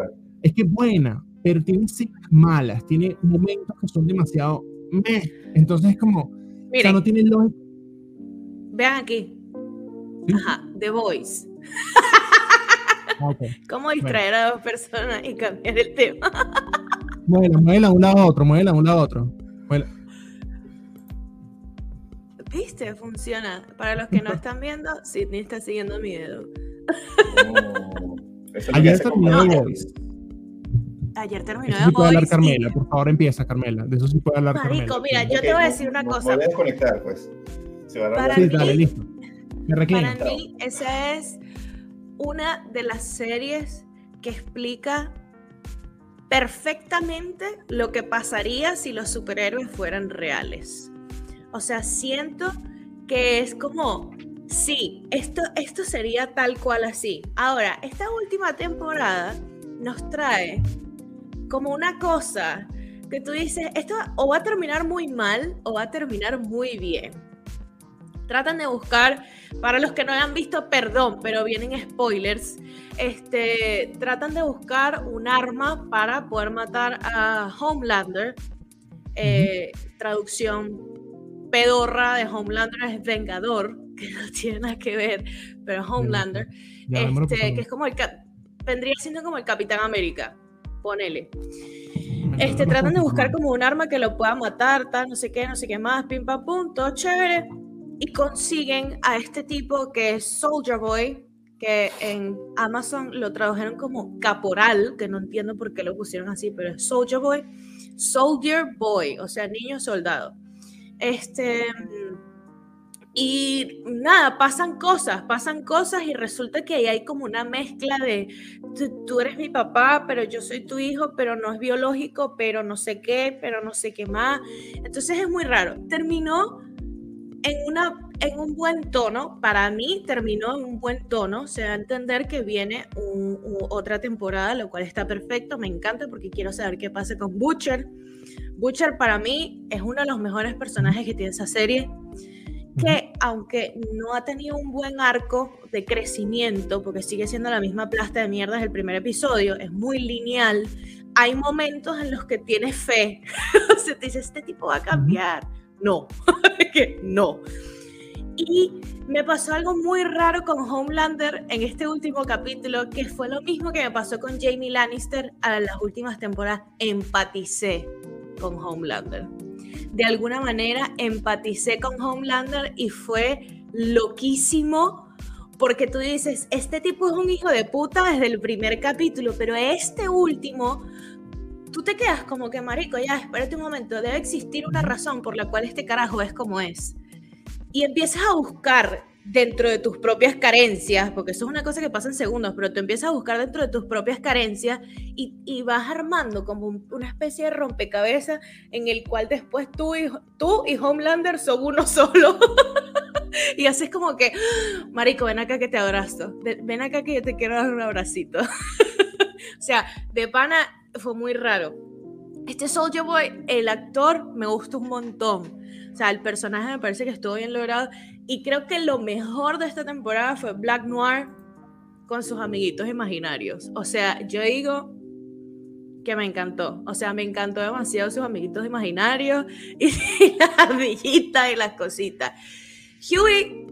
Es que es buena, pero tiene escenas malas, tiene momentos que son demasiado meh. Entonces es como, Miren, o sea, no tiene lógica. Vean aquí. Ajá, The Voice. Okay. ¿Cómo distraer bueno. a dos personas y cambiar el tema? muévela, muévela un lado a otro, muévela un lado a otro. ¿Viste? Funciona. Para los que no están viendo, Sidney está siguiendo mi dedo. Oh, Ayer terminó no, Ayer terminó de sí puede hablar Carmela, por favor empieza Carmela. De eso sí puede hablar Marico, Carmela. mira, yo te voy a decir una cosa. Me voy a desconectar, pues. Se va a para, sí, dale, listo. Me para mí, esa es una de las series que explica perfectamente lo que pasaría si los superhéroes fueran reales. O sea, siento que es como, sí, esto, esto sería tal cual así. Ahora, esta última temporada nos trae como una cosa que tú dices, esto o va a terminar muy mal o va a terminar muy bien. Tratan de buscar, para los que no hayan visto, perdón, pero vienen spoilers, este, tratan de buscar un arma para poder matar a Homelander. Eh, traducción pedorra de Homelander es Vengador, que no tiene nada que ver, pero Homelander, este, que es como el vendría siendo como el Capitán América, ponele. Este, tratan de buscar como un arma que lo pueda matar, tal, no sé qué, no sé qué más, pim pam pum, todo chévere. Y consiguen a este tipo que es Soldier Boy, que en Amazon lo tradujeron como caporal, que no entiendo por qué lo pusieron así, pero es Soldier Boy, Soldier Boy, o sea, niño soldado. Este, y nada, pasan cosas, pasan cosas y resulta que ahí hay como una mezcla de tú, eres mi papá, pero yo soy tu hijo, pero no es biológico, pero no sé qué, pero no sé qué más. Entonces es muy raro. Terminó en, una, en un buen tono, para mí terminó en un buen tono, se va a entender que viene otra temporada, lo cual está perfecto, me encanta porque quiero saber qué pasa con Butcher. Butcher para mí es uno de los mejores personajes que tiene esa serie, que aunque no ha tenido un buen arco de crecimiento, porque sigue siendo la misma plasta de mierda del primer episodio, es muy lineal, hay momentos en los que tienes fe, se te dice, este tipo va a cambiar no, que no. Y me pasó algo muy raro con Homelander en este último capítulo, que fue lo mismo que me pasó con Jamie Lannister a las últimas temporadas. Empaticé con Homelander. De alguna manera empaticé con Homelander y fue loquísimo porque tú dices, este tipo es un hijo de puta desde el primer capítulo, pero este último tú te quedas como que, marico, ya, espérate un momento, debe existir una razón por la cual este carajo es como es. Y empiezas a buscar dentro de tus propias carencias, porque eso es una cosa que pasa en segundos, pero tú empiezas a buscar dentro de tus propias carencias y, y vas armando como una especie de rompecabezas en el cual después tú y, tú y Homelander son uno solo. y haces como que, marico, ven acá que te abrazo, ven acá que yo te quiero dar un abracito. o sea, de pana fue muy raro. Este Soldier Boy, el actor, me gustó un montón. O sea, el personaje me parece que estuvo bien logrado. Y creo que lo mejor de esta temporada fue Black Noir con sus amiguitos imaginarios. O sea, yo digo que me encantó. O sea, me encantó demasiado sus amiguitos imaginarios y, las ardillitas y las cositas. Huey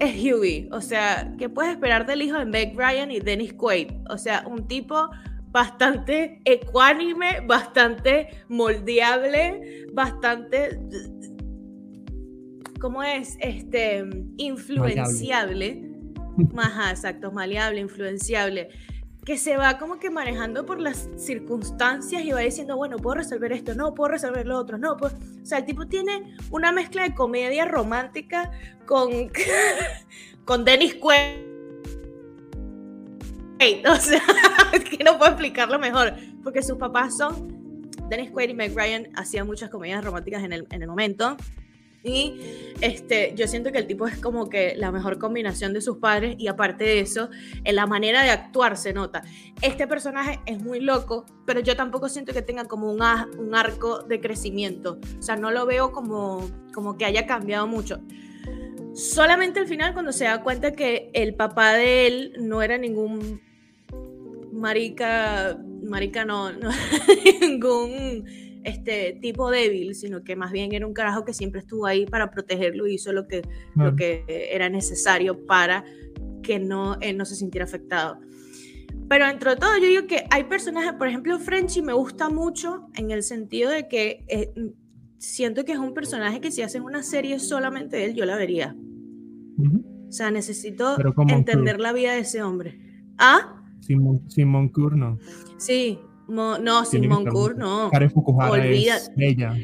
es Huey. O sea, ¿qué puedes esperar del hijo de Meg Ryan y Dennis Quaid? O sea, un tipo bastante ecuánime, bastante moldeable, bastante... ¿cómo es? Este, influenciable. Ajá, exacto, maleable, influenciable que se va como que manejando por las circunstancias y va diciendo, bueno, puedo resolver esto, no, puedo resolver lo otro, no, pues, o sea, el tipo tiene una mezcla de comedia romántica con, con Dennis Quaid. O sea, que no puedo explicarlo mejor, porque sus papás son Dennis Quaid y Meg Ryan hacían muchas comedias románticas en el, en el momento. Y este, yo siento que el tipo es como que la mejor combinación de sus padres y aparte de eso, en la manera de actuar se nota. Este personaje es muy loco, pero yo tampoco siento que tenga como un, un arco de crecimiento. O sea, no lo veo como, como que haya cambiado mucho. Solamente al final cuando se da cuenta que el papá de él no era ningún marica, marica no, no ningún este tipo débil, sino que más bien era un carajo que siempre estuvo ahí para protegerlo y hizo lo que, lo que era necesario para que no, él no se sintiera afectado. Pero dentro de todo, yo digo que hay personajes, por ejemplo, Frenchy me gusta mucho en el sentido de que eh, siento que es un personaje que si hacen una serie solamente de él, yo la vería. O sea, necesito entender la vida de ese hombre. ¿Ah? Simon, Simon Curno. Sí, no, Simón Kur, no. Karen Fukuhara es bella.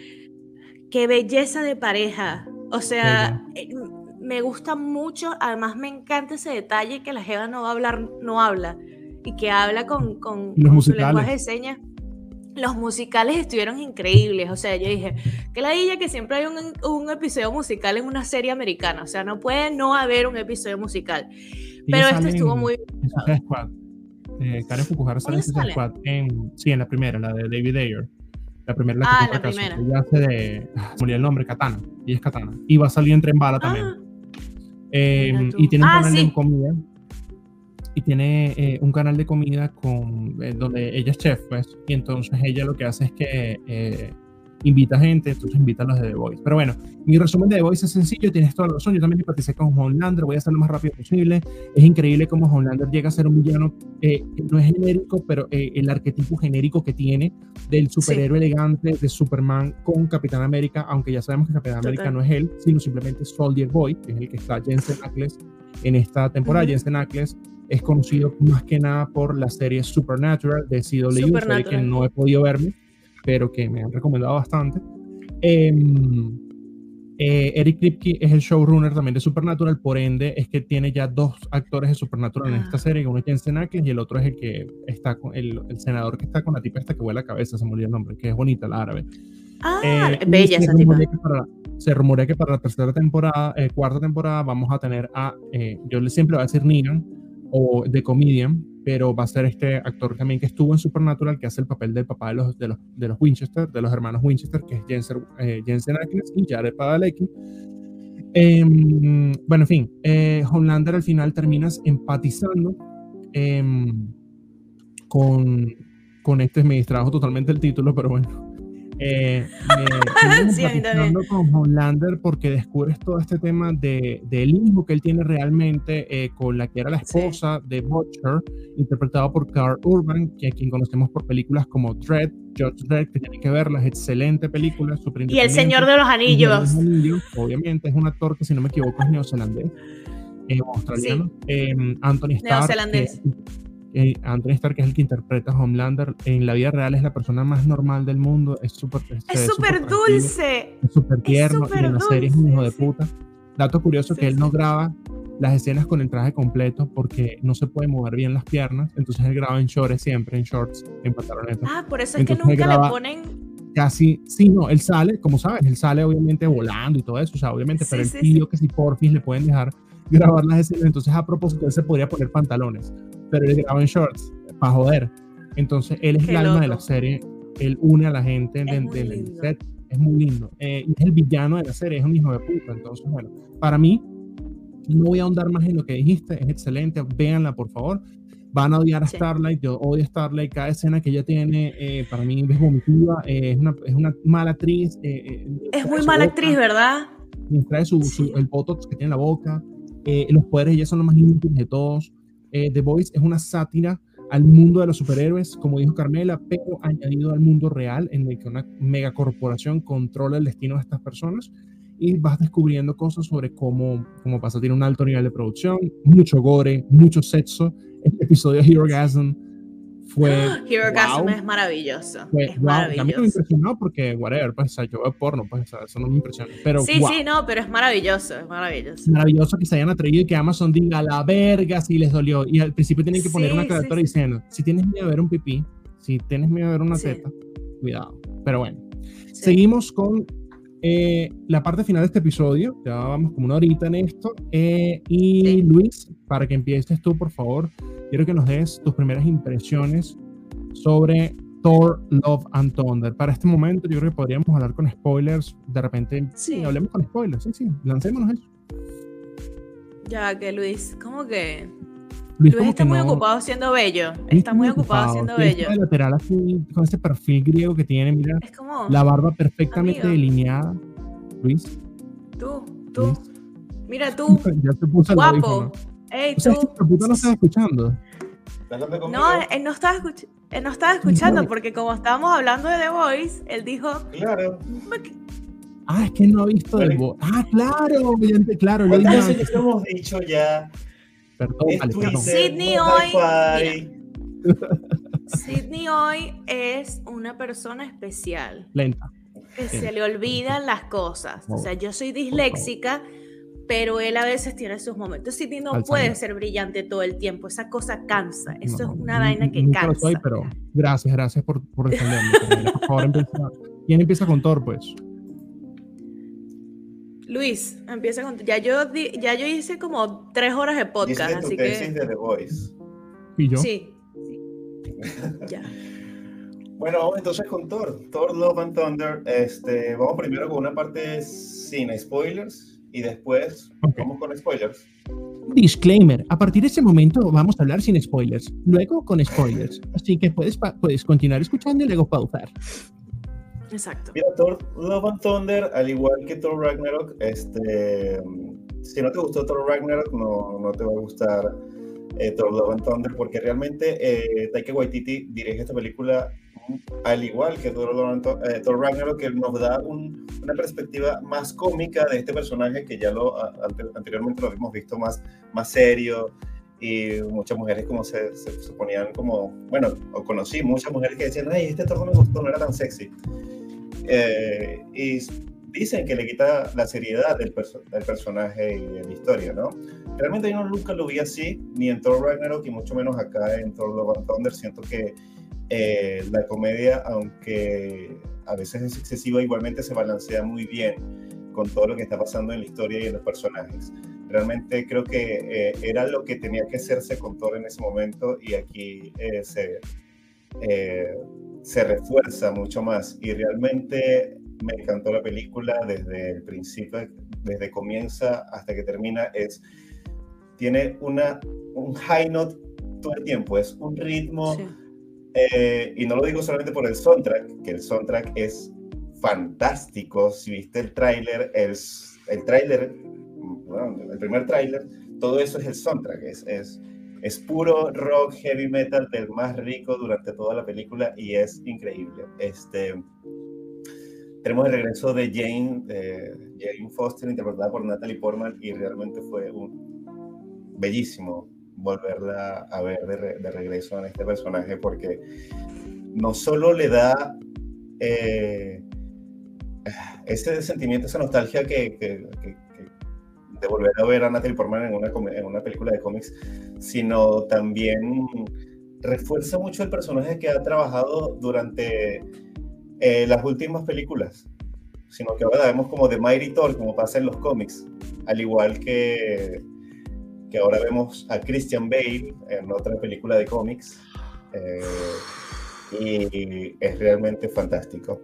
Qué belleza de pareja. O sea, eh, me gusta mucho, además me encanta ese detalle que la Jeva no va a hablar, no habla, y que habla con, con, su lenguaje de señas. Los musicales estuvieron increíbles, o sea, yo dije, que la dilla que siempre hay un, un, episodio musical en una serie americana, o sea, no puede no haber un episodio musical. Pero este estuvo muy bien eh, Karen Fukuhara sale en Squad en, sí, en la primera, la de David Ayer. La primera, la ah, la primera. Ella hace de, ah, murió el nombre, Katana, y es Katana. Y va a salir en Tren Bala ah. también. Eh, y tiene un ah, canal de comida. Y tiene eh, un canal de comida con, eh, donde ella es chef, pues. Y entonces ella lo que hace es que invita gente, entonces invita a los de The Voice. Pero bueno, mi resumen de The Voice es sencillo, tienes toda la razón, yo también empaticé con Homelander, voy a hacer lo más rápido posible. Es increíble cómo Homelander llega a ser un villano, eh, no es genérico, pero eh, el arquetipo genérico que tiene del superhéroe elegante de Superman con Capitán América, aunque ya sabemos que Capitán América no es él, sino simplemente Soldier Boy, que es el que está Jensen Ackles en esta temporada. Jensen Ackles es conocido más que nada por la serie Supernatural de CW, que no he podido verme pero que me han recomendado bastante. Em, eh, Eric Kripke es el showrunner también de Supernatural, por ende es que tiene ya dos actores de Supernatural en esta ah. serie, uno es Jensen Ackles y el otro es el que está con el, senador que está con la tipa esta que vuela la cabeza, se me olvidó el nombre, que es bonita la árabe. Ah, eh, bella esa tipa. se rumorea que para la tercera temporada, eh, cuarta temporada, vamos a tener a, yo siempre voy a decir Negan o The Comedian, pero va a ser este actor también que estuvo en Supernatural, que hace el papel del papá de los, de los, de los Winchester, de los hermanos Winchester, que es Jensen, eh, Jensen Ackles y Jared Padalecki. Em, bueno, en fin, eh, Homelander al final terminas empatizando em, con, con este, me distrajo totalmente el título, pero bueno, eh, me, sí, con Homelander porque descubres todo este tema de, del hijo que él tiene realmente eh, con la que era la esposa de Butcher, interpretado por Carl Urban, que a quien conocemos por películas como Dread, George Dredd, que tiene que verlas, excelente película, Y El Señor de los Anillos. obviamente, es un actor que, si no me equivoco, es neozelandés, eh, australiano. Em, Anthony Starr. Neozelandés eh, Anthony Stark, que es el que interpreta a Homelander, en la vida real es la persona más normal del mundo, es súper es súper dulce, es súper tierno y en la serie es un hijo de puta. Dato curioso que él no graba las escenas con el traje completo porque no se puede mover bien las piernas, entonces él graba en shorts siempre, en shorts, en pantalones. Ah, por eso es que nunca le ponen casi, sí, no, él sale, como sabes, él sale obviamente volando y todo eso, o sea, obviamente, pero el tío que si porfis le pueden dejar grabar las escenas, entonces a propósito él se podría poner pantalones, pero él graba en shorts, para joder. Entonces él es el alma de la serie, él une a la gente del set, es muy lindo. Eh, es el villano de la serie, es un hijo de puta. Entonces, bueno, para mí, no voy a ahondar más en lo que dijiste, es excelente, véanla por favor. Van a odiar a Starlight, yo odio a Starlight, cada escena que ella tiene, eh, para mí es vomitiva, eh, es, una, es, una, mala actriz. es muy mala actriz, ¿verdad? Trae su, el botox que tiene en la boca, los poderes ella son los más inútiles de todos. The Voice es una sátira al mundo de los superhéroes, como dijo Carmela, pero añadido al mundo real en el que una megacorporación controla el destino de estas personas. y vas descubriendo cosas sobre cómo, cómo pasa. Tiene un alto nivel de producción, mucho gore, mucho sexo. Este episodio de Hero Gasm fue. Hero wow. es maravilloso. es maravilloso. A mí me impresionó porque, whatever, pues, yo veo porno, pues, eso no me impresiona. Pero, sí, sí, no, pero es maravilloso, es maravilloso. Maravilloso que se hayan atrevido y que Amazon diga la verga si les dolió. Y al principio tienen que poner una carátula diciendo: si tienes miedo a ver un pipí, si tienes miedo a ver una teta, cuidado. Pero bueno, seguimos con eh, la parte final de este episodio, ya vamos como una horita en esto. Eh, y Luis, para que empieces tú, por favor, quiero que nos des tus primeras impresiones sobre Thor, Love and Thunder. Para este momento, yo creo que podríamos hablar con spoilers. De repente, sí, hablemos con spoilers. Sí, sí, lancémonos eso. Ya que Luis, ¿cómo que Luis, está muy ocupado siendo bello. Está muy ocupado, siendo bello. lateral así, con ese perfil griego que tiene, mira. Es como, la barba perfectamente delineada. Luis. Tú, tú. Mira tú. ya te puse Guapo. Ey, tú. Este puta no estaba escuchando. No, él no estaba, él no estaba escuchando porque como estábamos hablando de The Voice, él dijo... Claro. Ah, es que no ha visto The Voice. Ah, claro, claro. ¿Cuántas veces hemos dicho ya Perdón, Sidney hoy. Sidney hoy es una persona especial. Lenta. Que se le olvidan las cosas. O sea, yo soy disléxica, pero él a veces tiene sus momentos. Sidney no puede ser brillante todo el tiempo. Esa cosa cansa. Eso es una vaina que cansa. Soy, pero gracias, gracias por, por defenderme. por favor, empieza. ¿Quién empieza con Thor, pues? Luis, empieza con. Ya yo, ya yo hice como tres horas de podcast, así que. de The Voice. ¿Y yo? Sí. ya. Bueno, vamos entonces con Thor. Thor Love and Thunder. Este, vamos primero con una parte sin spoilers y después vamos con spoilers. Disclaimer, a partir de ese momento vamos a hablar sin spoilers, luego con spoilers, así que puedes, puedes continuar escuchando y luego pausar. Exacto. Mira, Thor Love and Thunder, al igual que Thor Ragnarok, este, si no te gustó Thor Ragnarok, no, no te va a gustar eh, Thor Love and Thunder, porque realmente eh, Taika Waititi dirige esta película al igual que Thor, eh, Thor Ragnarok, que nos da una perspectiva más cómica de este personaje que ya lo anteriormente lo habíamos visto más, más serio y muchas mujeres como se, se, ponían como, bueno, conocí muchas mujeres que decían, ay, este Thor no me gustó, no era tan sexy. Eh, y dicen que le quita la seriedad del, del, personaje y de la historia, ¿no? Realmente yo nunca lo vi así, ni en Thor Ragnarok y mucho menos acá en Thor Love and Thunder. Siento que eh, la comedia, aunque a veces es excesiva, igualmente se balancea muy bien con todo lo que está pasando en la historia y en los personajes. Realmente creo que eh, era lo que tenía que hacerse con Thor en ese momento y aquí se se refuerza mucho más. Y realmente me encantó la película desde el principio, desde comienza hasta que termina, es, tiene una, un high note todo el tiempo, es un ritmo, eh, y no lo digo solamente por el soundtrack, que el soundtrack es fantástico, si viste el tráiler, el, el tráiler, el primer tráiler, todo eso es el soundtrack, es, es es puro rock heavy metal del más rico durante toda la película y es increíble. Este, tenemos el regreso de Jane, Jane Foster, interpretada por Natalie Portman, y realmente fue un bellísimo volverla a ver de, regreso en este personaje porque no solo le da eh, ese sentimiento, esa nostalgia que, que de volver a ver a Natalie Portman en una, en una película de cómics, sino también refuerza mucho el personaje que ha trabajado durante eh, las últimas películas, sino que ahora vemos como The Mighty Thor, como pasa en los cómics, al igual que, que ahora vemos a Christian Bale en otra película de cómics, eh, y es realmente fantástico.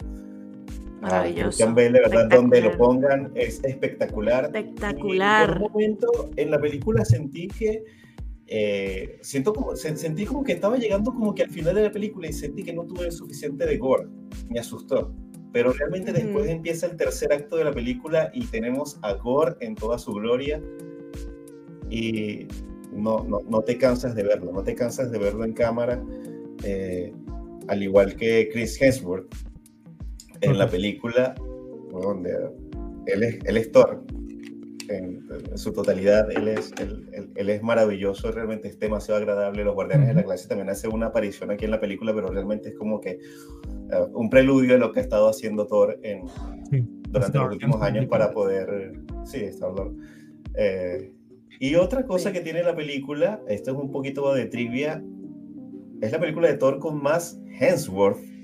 Maravilloso. de verdad, donde lo pongan es espectacular. Espectacular. en un momento en la película sentí que eh, siento como, sentí como que estaba llegando como que al final de la película y sentí que no tuve suficiente de gore. Me asustó. Pero realmente después empieza el tercer acto de la película y tenemos a Gore en toda su gloria. Y no, no, no te cansas de verlo, no te cansas de verlo en cámara. Eh, al igual que Chris Hemsworth, en la película, él, es, él es Thor. En, su totalidad, él es, él, él, es maravilloso, realmente es demasiado agradable. Los Guardianes de la Clase también hacen una aparición aquí en la película, pero realmente es como que uh, un preludio de lo que ha estado haciendo Thor en, durante los últimos años para poder... Sí, Star eh, y otra cosa que tiene la película, esto es un poquito de trivia, es la película de Thor con más Hemsworth.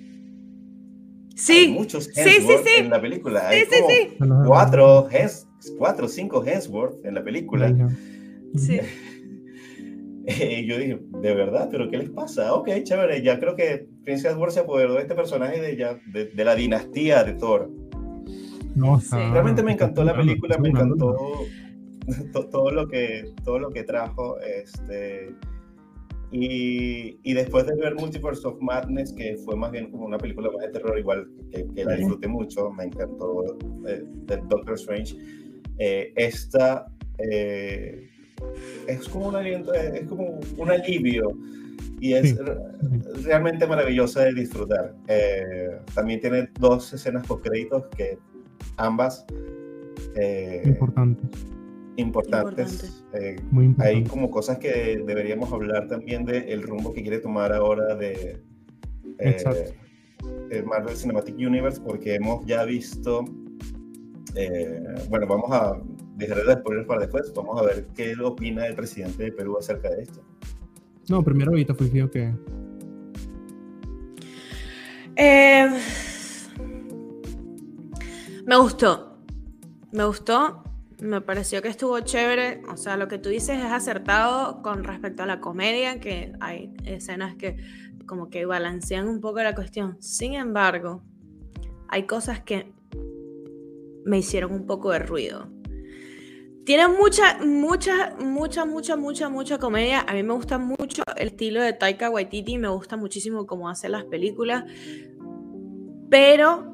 Sí, Hay muchos Hemsworth en la película. Hay como cuatro, cuatro o cinco Hemsworth en la película. Sí. y yo dije, ¿de verdad? ¿Pero qué les pasa? Ok, chévere. Ya creo que Prince Hemsworth se apoderó de este personaje de, ya, de, la dinastía de Thor. No, Realmente me encantó la película, me encantó todo lo que, todo lo que trajo. Este, y, y, después de ver Multiverse of Madness, que fue más bien como una película más de terror, igual que, la disfruté mucho, me encantó eh, Doctor Strange, eh, esta eh, es como un aliento, es como un alivio y es realmente maravillosa de disfrutar. también tiene dos escenas post créditos que ambas importantes importantes. Eh, hay como cosas que deberíamos hablar también del el rumbo que quiere tomar ahora de eh, Marvel Cinematic Universe, porque hemos ya visto, eh, bueno, vamos a dejar de spoilers para después, vamos a ver qué opina el presidente de Perú acerca de esto. No, primero ahorita fui yo que... me gustó, me gustó me pareció que estuvo chévere. O sea, lo que tú dices es acertado con respecto a la comedia, que hay escenas que como que balancean un poco la cuestión. Sin embargo, hay cosas que me hicieron un poco de ruido. Tiene mucha, mucha, mucha, mucha, mucha, mucha comedia. A mí me gusta mucho el estilo de Taika Waititi, me gusta muchísimo cómo hace las películas. Pero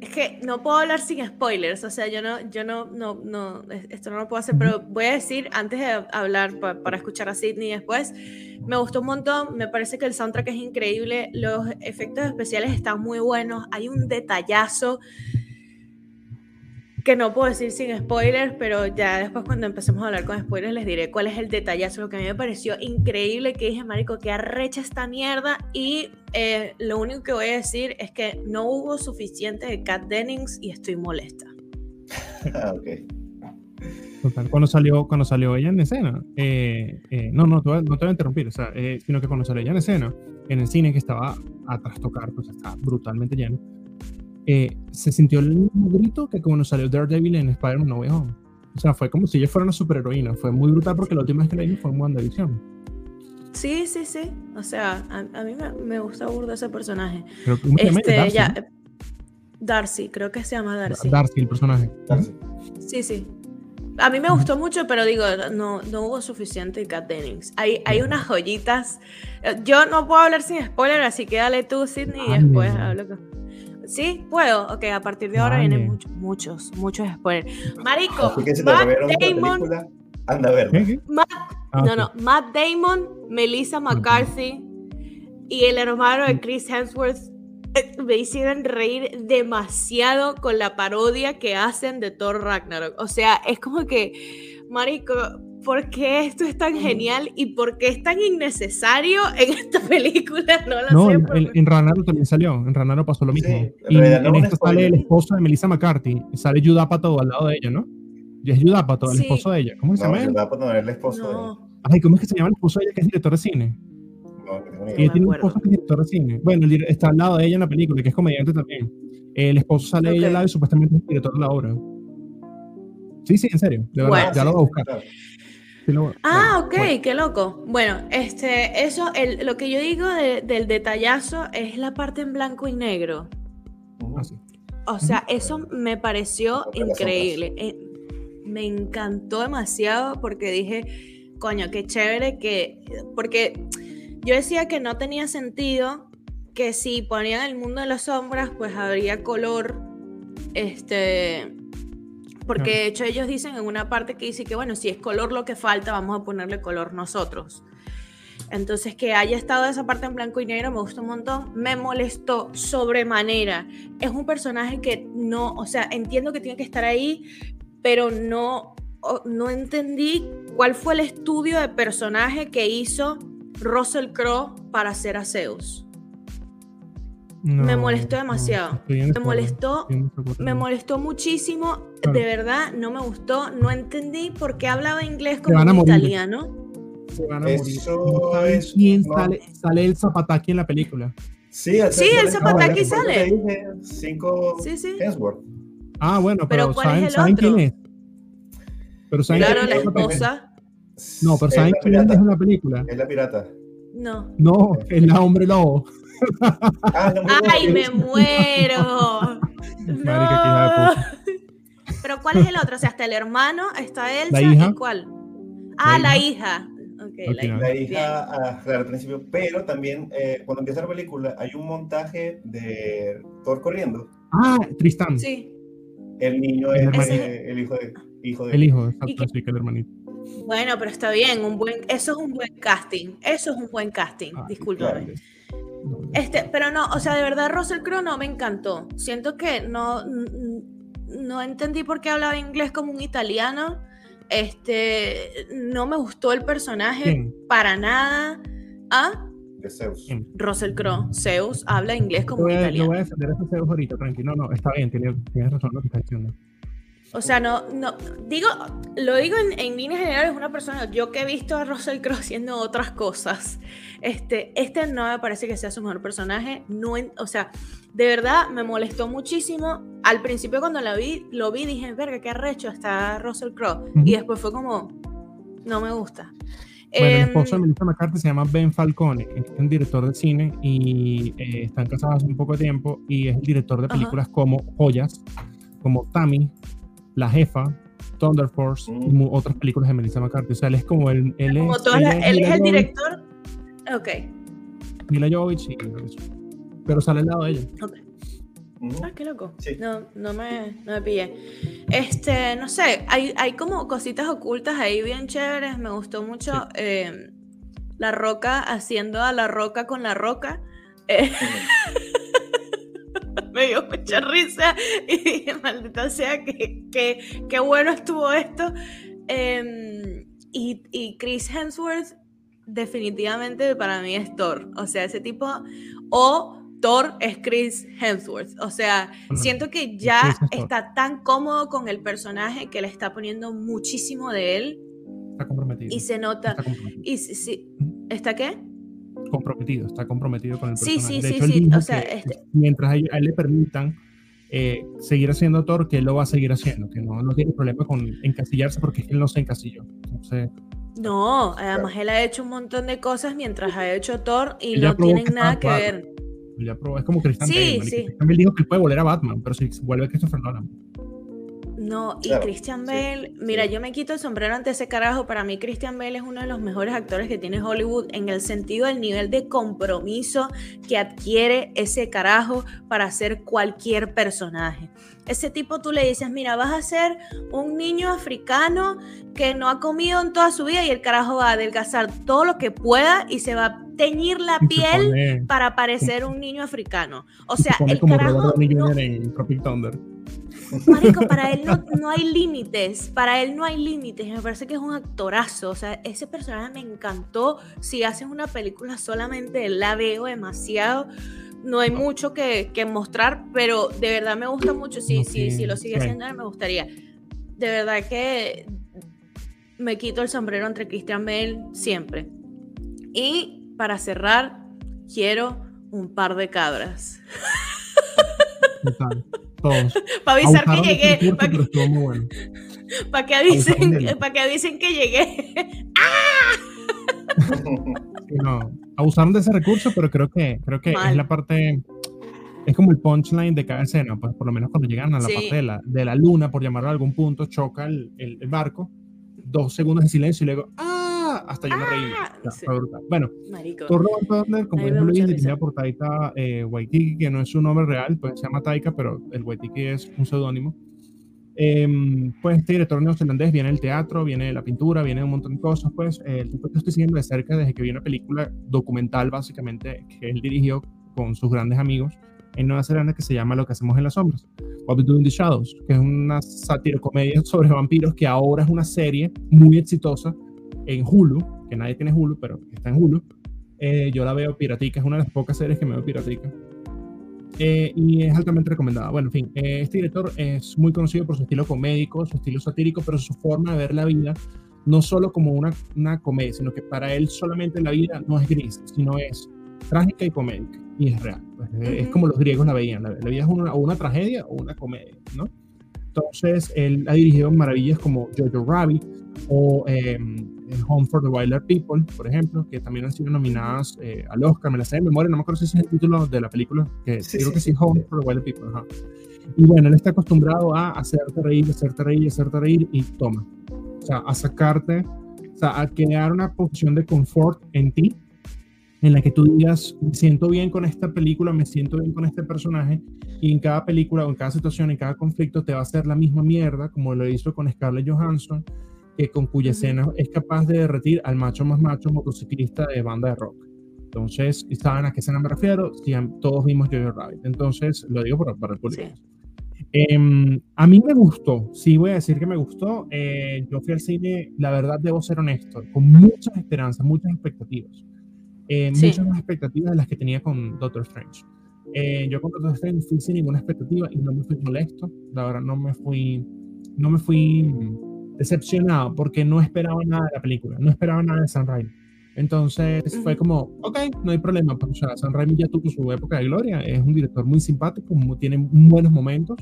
es que no puedo hablar sin spoilers, o sea, yo no, yo no, no, no, esto no lo puedo hacer, pero voy a decir antes de hablar para escuchar a Sidney después, me gustó un montón, me parece que el soundtrack es increíble, los efectos especiales están muy buenos, hay un detallazo que no puedo decir sin spoilers, pero ya después cuando empecemos a hablar con spoilers les diré cuál es el detallazo. Lo que a mí me pareció increíble que dije, marico, que arrecha esta mierda. Y eh, lo único que voy a decir es que no hubo suficiente de Kat Dennings y estoy molesta. ah, ok. Total, cuando salió, cuando salió ella en escena, eh, eh, no, no, no te voy a interrumpir, o sea, sino que cuando salió ella en escena, en el cine que estaba a trastocar, pues estaba brutalmente lleno, eh, se sintió el mismo grito que cuando salió Daredevil en Spider-Man No Way Home. O sea, fue como si ella fuera una superheroína. Fue muy brutal porque la última vez que la vimos fue en WandaVision. Sí, sí, sí. O sea, a, mí me, me, gusta burda ese personaje. Este, Darcy. Ya, Darcy, creo que se llama Darcy. Darcy, el personaje. Darcy. Sí, sí. A mí me gustó mucho, pero digo, no, no hubo suficiente Cat Dennings. Hay, hay unas joyitas. Yo no puedo hablar sin spoiler, así que dale tú, Sidney, y después hablo con... ¿Sí? ¿Puedo? Ok, a partir de ahora vienen muchos, muchos, muchos spoilers. Marico, Matt Damon... anda a ver. Ah, no, no, Matt Damon, Melissa McCarthy y el hermano de Chris Hemsworth eh, me hicieron reír demasiado con la parodia que hacen de Thor Ragnarok. O sea, es como que, Marico, por qué esto es tan genial y por qué es tan innecesario en esta película. No, la no sé en, en, Ranaro también salió. En Ranaro pasó lo mismo. y en, esto sale el esposo de Melissa McCarthy. Sale Judapato al lado de ella, ¿no? Y es Judapato, el esposo de ella. ¿Cómo se llama? Judapato no es el esposo de ella. Ay, ¿cómo es que se llama el esposo de ella que es director de cine? No, no ella tiene un esposo que es director de cine. Bueno, está al lado de ella en la película, que es comediante también. El esposo sale de ella al lado y supuestamente es director de la obra. Sí, sí, en serio. De verdad, ya lo voy a buscar ah, ok, qué loco. Bueno, este, eso, el, lo que yo digo del detallazo es la parte en blanco y negro. Ah, o sea, eso me pareció increíble. Eh, me encantó demasiado porque dije, coño, qué chévere que. Porque yo decía que no tenía sentido que si ponían el mundo de las sombras, pues habría color. Este porque de hecho ellos dicen en una parte que dice que bueno, si es color lo que falta, vamos a ponerle color nosotros. Entonces, que haya estado esa parte en blanco y negro me gustó un montón. Me molestó sobremanera. Es un personaje que no, o sea, entiendo que tiene que estar ahí, pero no, no entendí cuál fue el estudio de personaje que hizo Russell Crowe para hacer a Zeus. Me molestó demasiado. me molestó, me molestó muchísimo. De verdad, no me gustó. No entendí por qué hablaba inglés como un italiano. Se van a morir. quién sale, sale el Zapataki en la película. Sí, el, sí, el Zapataki sale. Cinco sí, sí. Ah, bueno, pero, pero ¿cuál es el otro? quién es? Pero ¿saben claro, la esposa. No, pero ¿saben quién es en la película? Es la pirata. No. No, es la hombre lobo. Ah, ¡Ay, me muero! no. Pero ¿cuál es el otro? O sea, hasta el hermano, está él, ¿La hija? cuál? Ah, la, hija. Okay, la, la hija, ah, claro, al principio, pero también eh, cuando empieza la película hay un montaje de Thor corriendo. Ah, Tristán. Sí. El niño es el, hijo de, hijo de El hijo, exacto, así que el hermanito. Bueno, pero está bien, un buen, eso es un buen casting, eso es un buen casting, ah, discúlpame. Este, pero no, o sea, de verdad Russell Crowe no me encantó. Siento que no, no entendí por qué hablaba inglés como un italiano. Este, no me gustó el personaje para nada. ¿Ah? De Zeus. Russell Crowe, Zeus, habla inglés como un italiano. Yo voy a defender a Zeus ahorita, tranquilo. No, no, está bien, tienes, tienes razón lo que estás diciendo. O sea, no, no, digo, lo digo en, en líneas generales, una persona, yo que he visto a Russell Crowe haciendo otras cosas, este, este no me parece que sea su mejor personaje, no, o sea, de verdad me molestó muchísimo, al principio cuando la vi, lo vi, dije, verga, qué arrecho está Russell Crowe, y después fue como, no me gusta. Bueno, el esposo de em, Melissa McCarthy se llama Ben Falcone, es un director de cine y eh, están casados hace un poco de tiempo y es el director de películas como Joyas, como Tammy, la Jefa, Thunder Force y mm. otras películas de Melissa McCarthy. O sea, él es como el. Él es, él, es el director. Ok. Mila Jovovich, sí. Pero sale al lado de ella. Ok. Ah, qué loco. No, no me, no me pillé. Este, no sé, hay, hay como cositas ocultas ahí bien chéveres. Me gustó mucho eh, La Roca haciendo a La Roca con La Roca. Eh, me dio mucha risa y dije, maldita sea, que, que, bueno estuvo esto. Em, y, y, Chris Hemsworth definitivamente para mí es Thor. O sea, ese tipo, o Thor es Chris Hemsworth. O sea, siento que ya está tan cómodo con el personaje que le está poniendo muchísimo de él. Está comprometido. Y se nota. Y si, ¿Está qué? Comprometido, está comprometido con el personaje. Sí, sí, sí, sí. O sea, este... mientras a él, le permitan eh, seguir haciendo Thor, que él lo va a seguir haciendo, que no, no tiene problema con encasillarse porque él no se encasilló. Entonces, no, además él ha hecho un montón de cosas mientras ha hecho Thor y no tienen nada que ver. Ya probó, es como Christian sí, Bale. Sí. Christian dijo que puede volver a Batman, pero si vuelve a Christopher Nolan. No, y Christian Bale, mira, yo me quito el sombrero ante ese carajo. Para mí, Christian Bale es uno de los mejores actores que tiene Hollywood en el sentido del nivel de compromiso que adquiere ese carajo para hacer cualquier personaje. Ese tipo tú le dices, mira, vas a ser un niño africano que no ha comido en toda su vida y el carajo va a adelgazar todo lo que pueda y se va a teñir la piel para parecer un niño africano. O sea, el carajo. No, en Tropic Thunder. Marico, para él no, hay límites, para él no hay límites, me parece que es un actorazo, o sea, ese personaje me encantó, si haces una película solamente la veo demasiado, no hay mucho que, mostrar, pero de verdad me gusta mucho, si, si, lo sigue haciendo me gustaría, de verdad que me quito el sombrero entre Christian Bale siempre. Y para cerrar, quiero un par de cabras. Para avisar que llegué. Para que, para que avisen, para que avisen que llegué. ¡Ah! no, abusaron de ese recurso, pero creo que, creo que es la parte. Es como el punchline de cada escena, pues por lo menos cuando llegan a la parte de la, de la, luna, por llamarlo a algún punto, choca el, el, el barco, dos segundos de silencio y luego ¡ah! Hasta yo me reí. Ah, bueno, Thor Thunder, como dijo Luis, tenía por Taika eh, Waititi, que no es su nombre real, pues se llama Taika, pero el Waititi es un seudónimo. Em, pues este director neozelandés viene del teatro, viene de la pintura, viene de un montón de cosas, pues el tipo que estoy siguiendo de cerca desde que vi una película documental básicamente que él dirigió con sus grandes amigos en Nueva Zelanda que se llama Lo que hacemos en las sombras, What We Do in the Shadows, que es una sátira comedia sobre vampiros que ahora es una serie muy exitosa en Hulu, que nadie tiene Hulu, pero está en Hulu. Eh, yo la veo piratica, es una de las pocas series que me veo piratica. Eh, y es altamente recomendada. Bueno, en fin, eh, este director es muy conocido por su estilo comédico, su estilo satírico, pero su forma de ver la vida, no solo como una, una comedia, sino que para él solamente la vida no es gris, sino es trágica y comédica, y es real. Pues, es como los griegos la veían, la, vida es una, una tragedia o una comedia, ¿no? Entonces, él ha dirigido maravillas como Jojo Rabbit o em, Home for the Wilder People, por ejemplo, que también han sido nominadas eh, al Oscar. Me la sé de memoria, no me acuerdo si ese es el título de la película, que creo que sí, Home for the Wilder People. Y bueno, él está acostumbrado a hacerte reír, hacerte reír, hacerte reír y toma. O sea, a sacarte, o sea, a crear una posición de confort en ti en la que tú digas, me siento bien con esta película, me siento bien con este personaje, y en cada película o en cada situación, en cada conflicto, te va a hacer la misma mierda, como lo hizo con Scarlett Johansson, con cuya escena es capaz de derretir al macho más macho motociclista de banda de rock. Entonces, ¿saben a qué escena me refiero? Si todos vimos Jojo Rabbit. Entonces, lo digo para, para el público. Em, a mí me gustó, sí voy a decir que me gustó. Eh, yo fui al cine, la verdad debo ser honesto, con muchas esperanzas, muchas expectativas. Eh, muchas más expectativas de las que tenía con Doctor Strange. Eh, yo con Doctor Strange fui sin ninguna expectativa y no me fui molesto. La verdad no me fui, no me fui decepcionado porque no esperaba nada de la película, no esperaba nada de San Raimi. Entonces fue como, ok, no hay problema. Pues, o sea, San Raimi ya tuvo su época de gloria, es un director muy simpático, tiene buenos momentos,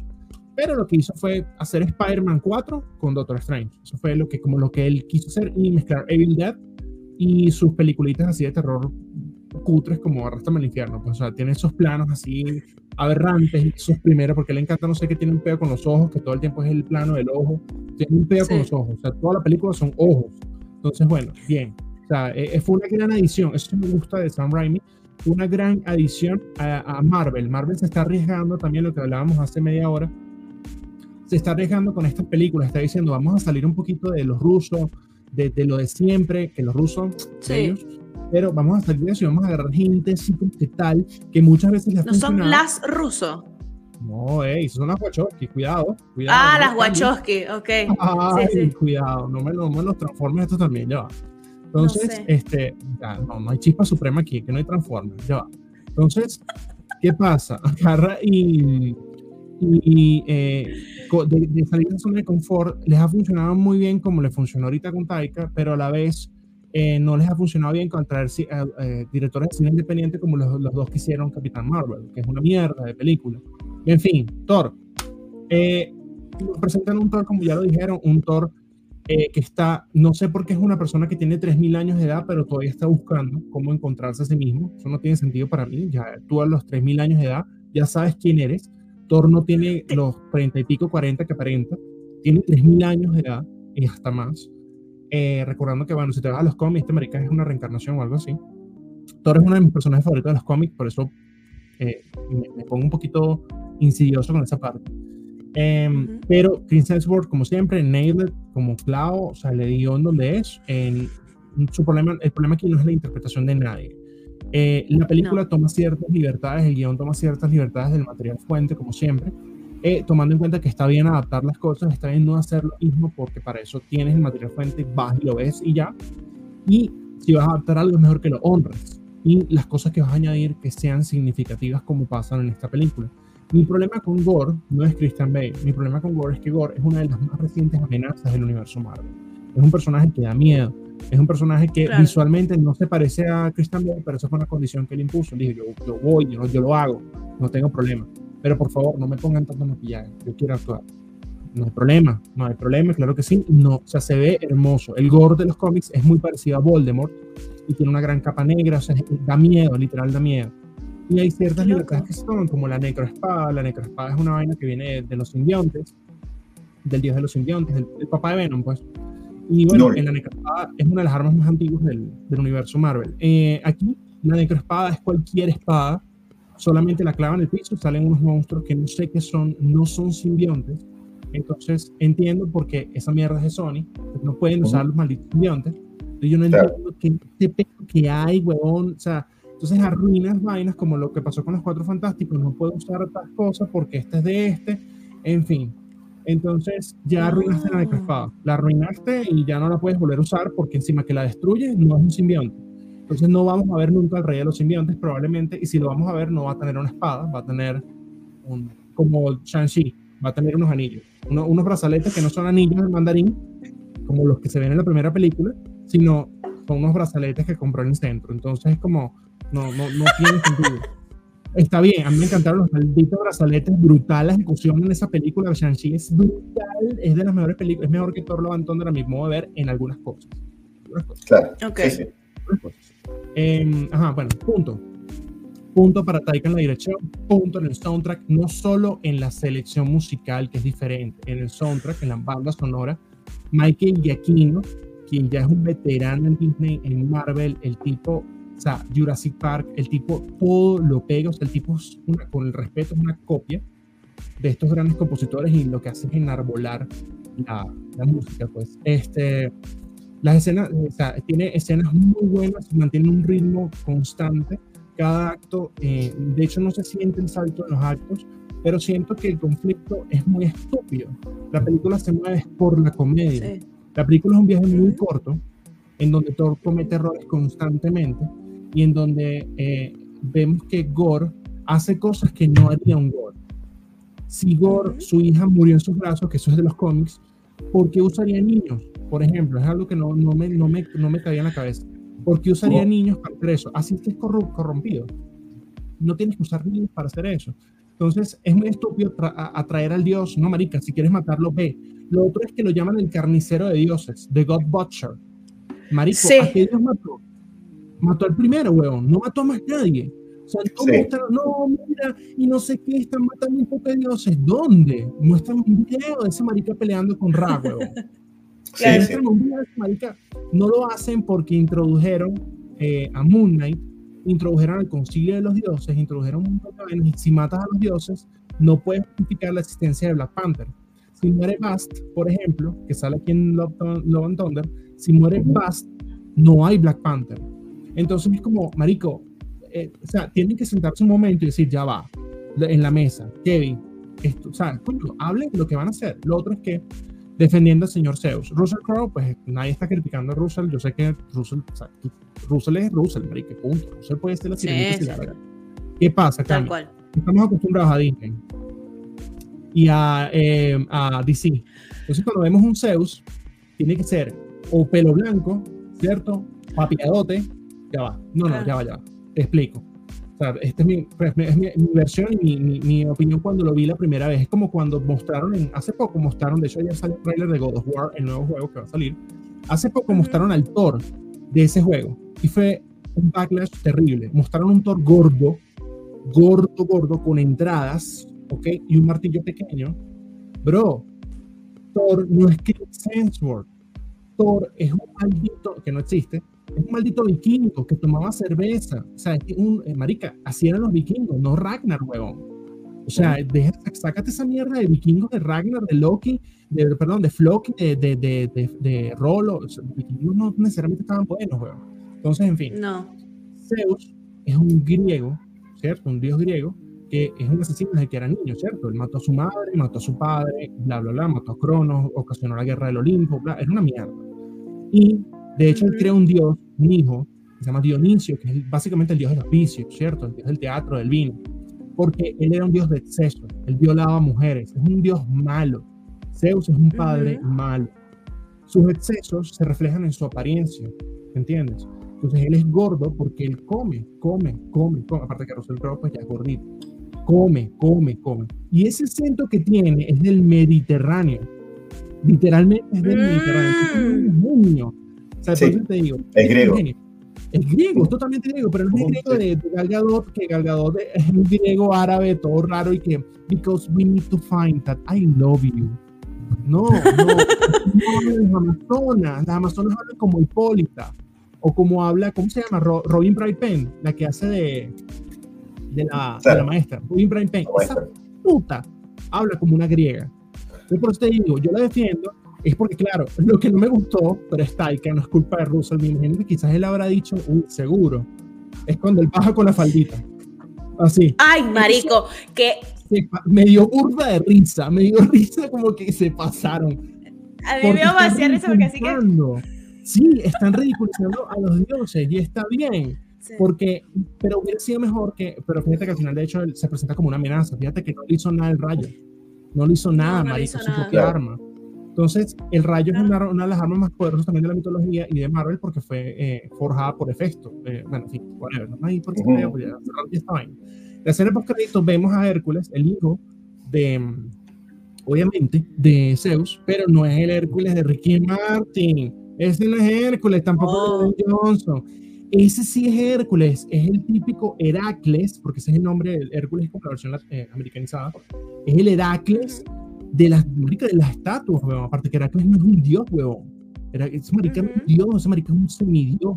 pero lo que hizo fue hacer Spider-Man 4 con Doctor Strange. Eso fue lo que, como lo que él quiso hacer y mezclar Evil Dead y sus peliculitas así de terror cutres como Arrastrame al infierno. Pues, o sea, tiene esos planos así aberrantes, sus primeros, porque le encanta, no sé qué, tiene un pedo con los ojos, que todo el tiempo es el plano del ojo, tiene un pedo con los ojos, o sea, toda la película son ojos. Entonces, bueno, bien. O sea, eh, fue una gran adición, eso me gusta de Sam Raimi, una gran adición a, Marvel. Marvel se está arriesgando también lo que hablábamos hace media hora, se está arriesgando con estas películas, está diciendo, vamos a salir un poquito de los rusos, de, lo de siempre, que los rusos, ellos, pero vamos a salir de eso vamos a agarrar gente así que tal, que muchas veces No son las rusos. No, ey, son las Wachowski, cuidado, cuidado. Ah, las Wachowski, ok. Ay, sí, cuidado, no me, no me los transformes esto también, ya va. Entonces, este, no, no hay chispa suprema aquí, que no hay transformes, ya va. Entonces, ¿qué pasa? Agarra y, y eh, de, de, salir de la zona de confort les ha funcionado muy bien como le funcionó ahorita con Taika, pero a la vez eh, no les ha funcionado bien con traer eh, eh, directores de cine independiente como los, los, dos que hicieron Capitán Marvel, que es una mierda de película. En fin, Thor. nos presentan un Thor, como ya lo dijeron, un Thor que está, no sé por qué es una persona que tiene 3.000 años de edad, pero todavía está buscando cómo encontrarse a sí mismo. Eso no tiene sentido para mí. Ya tú a los 3.000 años de edad ya sabes quién eres. Thor no tiene los 30 y pico, 40 que aparenta. Tiene 3.000 años de edad y hasta más. Eh, recordando que, bueno, si te vas a los cómics, este marica es una reencarnación o algo así. Thor es uno de mis personajes favoritos de los cómics, por eso eh, me, pongo un poquito insidioso con esa parte. Em, pero Chris Hemsworth, como siempre, nailed como clavo, o sea, le dio en donde es. En, su problema, el problema aquí no es la interpretación de nadie. Eh, la película toma ciertas libertades, el guion toma ciertas libertades del material fuente, como siempre, eh, tomando en cuenta que está bien adaptar las cosas, está bien no hacer lo mismo porque para eso tienes el material fuente, vas y lo ves y ya. Y si vas a adaptar algo es mejor que lo honres y las cosas que vas a añadir que sean significativas como pasan en esta película. Mi problema con Gore no es Christian Bale, mi problema con Gore es que Gore es una de las más recientes amenazas del universo Marvel. Es un personaje que da miedo, es un personaje que visualmente no se parece a Christian Bale, pero esa fue una condición que él impuso. Dije, yo, yo voy, yo, yo lo hago, no tengo problema. Pero por favor, no me pongan tanto maquillaje, yo quiero actuar. No hay problema, no hay problema, claro que sí. No, o sea, se ve hermoso. El gore de los cómics es muy parecido a Voldemort y tiene una gran capa negra, o sea, da miedo, literal da miedo. Y hay ciertas libertades que son, como la necroespada. La necroespada es una vaina que viene de, los simbiontes, del dios de los simbiontes, el, papá de Venom, pues. Y bueno, en la necroespada es una de las armas más antiguas del, del universo Marvel. Eh, aquí, la necroespada es cualquier espada solamente la clavan en el piso, salen unos monstruos que no sé qué son, no son simbiontes, Entonces entiendo por qué esa mierda es de Sony, no pueden usar los malditos simbiontes. Yo no entiendo qué, qué que hay, huevón. O sea, entonces arruinas vainas como lo que pasó con los Cuatro Fantásticos. No puedo usar otras cosas porque este es de este. En fin. Entonces ya arruinaste la espada. La arruinaste y ya no la puedes volver a usar porque encima que la destruye no es un simbionte. Entonces no vamos a ver nunca al rey de los simbiontes probablemente. Y si lo vamos a ver no va a tener una espada. Va a tener un, como Shang-Chi. Va a tener unos anillos. unos brazaletes que no son anillos de mandarín como los que se ven en la primera película, sino son unos brazaletes que compró en el centro. Entonces es como no, no, no tiene sentido. Está bien, a mí me encantaron los malditos brazaletes, brutal la ejecución en esa película. Shang-Chi es brutal, es de las mejores películas, es mejor que Thor Love and Thunder a mi modo de ver en algunas cosas. Claro. Ok. Em, ajá, bueno, punto. Punto para Taika en la dirección, punto en el soundtrack, no solo en la selección musical, que es diferente, en el soundtrack, en la banda sonora. Michael Giacchino, quien ya es un veterano en Disney, en Marvel, el tipo o sea, Jurassic Park, el tipo todo lo pega, o sea, el tipo con el respeto es una copia de estos grandes compositores y lo que hace es enarbolar la, la música, pues. Este, las escenas, o sea, tiene escenas muy buenas, mantiene un ritmo constante. Cada acto, eh, de hecho, no se siente el salto en los actos, pero siento que el conflicto es muy estúpido. La película se mueve por la comedia. La película es un viaje muy corto, en donde Thor comete errores constantemente y en donde eh, vemos que Gore hace cosas que no haría un Gore. Si Gore, su hija murió en sus brazos, que eso es de los cómics, ¿por qué usaría niños? Por ejemplo, es algo que no, no, me, no, me, no me cabía en la cabeza. ¿Por qué usaría niños para hacer eso? Así que es corrompido. No tienes que usar niños para hacer eso. Entonces, es muy estúpido atraer al dios. No, marica, si quieres matarlo, ve. Lo otro es que lo llaman el carnicero de dioses, The God Butcher. Marico, ¿a qué dios mató? mató al primero, weón, no mató a más nadie. O sea, no, mira, y no sé qué, están matando un poco de dioses. ¿Dónde? Muestran un video de ese marica peleando con Ra, weón. Sí, de ese marica. No lo hacen porque introdujeron eh, a Moon Knight, introdujeron el concilio de los dioses, introdujeron un y si matas a los dioses, no puedes justificar la existencia de Black Panther. Si muere Bast, por ejemplo, que sale aquí en Love, Love and Thunder, si muere Bast, no hay Black Panther. Entonces es como, marico, eh, o sea, tienen que sentarse un momento y decir, ya va, en la mesa, Kevin, esto, o sea, hablen lo que van a hacer. Lo otro es que defendiendo al señor Zeus. Russell Crowe, pues nadie está criticando a Russell. Yo sé que Russell, o sea, Russell es Russell, marico, punto. Russell puede ser la sirvienta sí, ¿Qué pasa, Cami? Estamos acostumbrados a Disney y a, eh, a DC. Entonces, cuando vemos un Zeus, tiene que ser o pelo blanco, ¿cierto? Papiadote, ya va, no, no, ya va, ya va. Te explico. O sea, esta es mi, pues, es mi, versión y mi, mi, opinión cuando lo vi la primera vez. Es como cuando mostraron, en, hace poco mostraron, de hecho ya salió el trailer de God of War, el nuevo juego que va a salir. Hace poco mostraron al Thor de ese juego y fue un backlash terrible. Mostraron un Thor gordo, gordo, gordo, con entradas, ¿ok? Y un martillo pequeño. Bro, Thor no es Chris Hemsworth. Thor es un maldito que no existe, un maldito vikingo que tomaba cerveza. O sea, un, eh, marica, así eran los vikingos, no Ragnar, huevón. O sea, deja, sácate esa mierda de vikingos de Ragnar, de Loki, de, perdón, de Floki, de, de, de, de, Rolo. los vikingos no necesariamente estaban buenos, huevón. Entonces, en fin. No. Zeus es un griego, ¿cierto? Un dios griego que es un asesino desde que era niño, ¿cierto? Él mató a su madre, mató a su padre, bla, bla, bla, mató a Cronos, ocasionó la guerra del Olimpo, bla, era una mierda. Y de hecho, él crea un dios, un hijo, que se llama Dionisio, que es básicamente el dios de los vicios, ¿cierto? El dios del teatro, del vino. Porque él era un dios de exceso, él violaba mujeres, es un dios malo. Zeus es un padre malo. Sus excesos se reflejan en su apariencia, ¿entiendes? Entonces él es gordo porque él come, come, come, come. Aparte que Russell Crowe pues ya es gordito. Come, come, come. Y ese acento que tiene es del Mediterráneo. Literalmente es del Mediterráneo. Es un niño es griego. Es griego, es totalmente griego, pero no es griego de, de Gal Gadot, que Gal Gadot es un griego árabe, todo raro y que, because we need to find that I love you. No, no, no las Amazonas, las Amazonas hablan como Hipólita, o como habla, ¿cómo se llama? Robin Bright Penn, la que hace de, de, la, de la maestra, Robin Bright Penn, esa puta habla como una griega. Entonces, por eso te digo, yo la defiendo, es porque, claro, lo que no me gustó, pero está y que no es culpa de Russell, me imagino que quizás él habrá dicho, uy, seguro, es cuando él baja con la faldita. Así. Ay, marico, que... Me dio burda de risa, me dio risa como que se pasaron. A mí me dio demasiada risa porque así que... Sí, están ridiculizando a los dioses y está bien. Porque, pero hubiera sido mejor que, pero fíjate que al final de hecho él se presenta como una amenaza. Fíjate que no le hizo nada el rayo. No le hizo nada, no, marico, su propia arma. Entonces, el rayo es una, una, de las armas más poderosas también de la mitología y de Marvel porque fue eh, forjada por Hefesto. Eh, bueno, en fin, whatever. No hay por qué uh -huh. ya, está bien. La escena post créditos vemos a Hércules, el hijo de, obviamente, de Zeus, pero no es el Hércules de Ricky Martin. Ese no es Hércules, tampoco oh. es Johnson. Ese sí es Hércules, es el típico Heracles, porque ese es el nombre del Hércules como la versión eh, americanizada. Es el Heracles de las, de las estatuas, weón. Aparte que Heracles no es un dios, weón. Era, ese marica uh -huh. es un dios, ese marica es un semidios.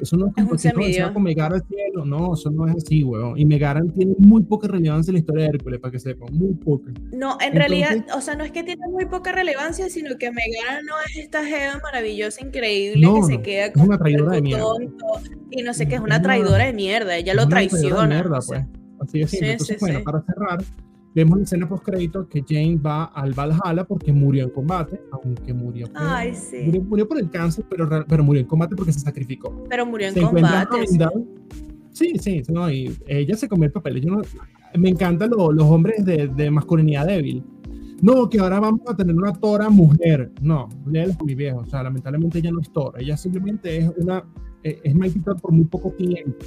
Eso no es como que se con Megara al cielo, no, eso no es así, weón. Y Megaran tiene muy poca relevancia en la historia de Hércules, para que sepan, muy poca. No, en Entonces, realidad, o sea, no es que tiene muy poca relevancia, sino que Megara no es esta jeva maravillosa, increíble, no, que se queda con una traidora de mierda. Tonto, y no sé qué, es una traidora de mierda, ella lo traiciona. Mierda, pues. Así es, sí, Entonces, sí, bueno, sí. para cerrar, vemos la escena post crédito que Jane va al Valhalla porque murió en combate, aunque murió por, Ay, sí. murió, murió, por el cáncer, pero, pero murió en combate porque se sacrificó. Pero murió en se combate. Sí. sí, sí, no, y ella se comió el papel. Yo no, me encantan lo, los hombres de, de, masculinidad débil. No, que ahora vamos a tener una Tora mujer. No, léelo mi viejo. O sea, lamentablemente ella no es Tora. Ella simplemente es una. Es Mighty Thor por muy poco tiempo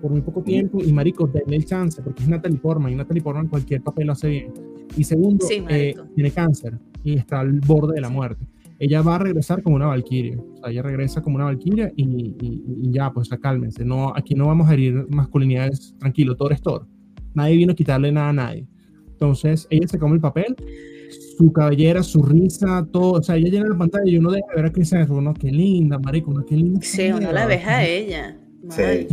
por muy poco tiempo y marico, denle el chance porque es Natalie Portman y Natalie Portman cualquier papel lo hace bien. Y segundo, sí, eh, tiene cáncer y está al borde de la muerte. Ella va a regresar como una valquiria, o sea, ella regresa como una valquiria y, y, y, ya, pues cálmense, no, aquí no vamos a herir masculinidades, tranquilo, todo es todo. Nadie vino a quitarle nada a nadie. Entonces, ella se come el papel, su cabellera, su risa, todo, o sea, ella llena la pantalla y uno deja de ver a Chris Hemsworth, ¿no? Qué linda, marico, ¿no? Qué linda. Sí, uno la deja a ella. Sí.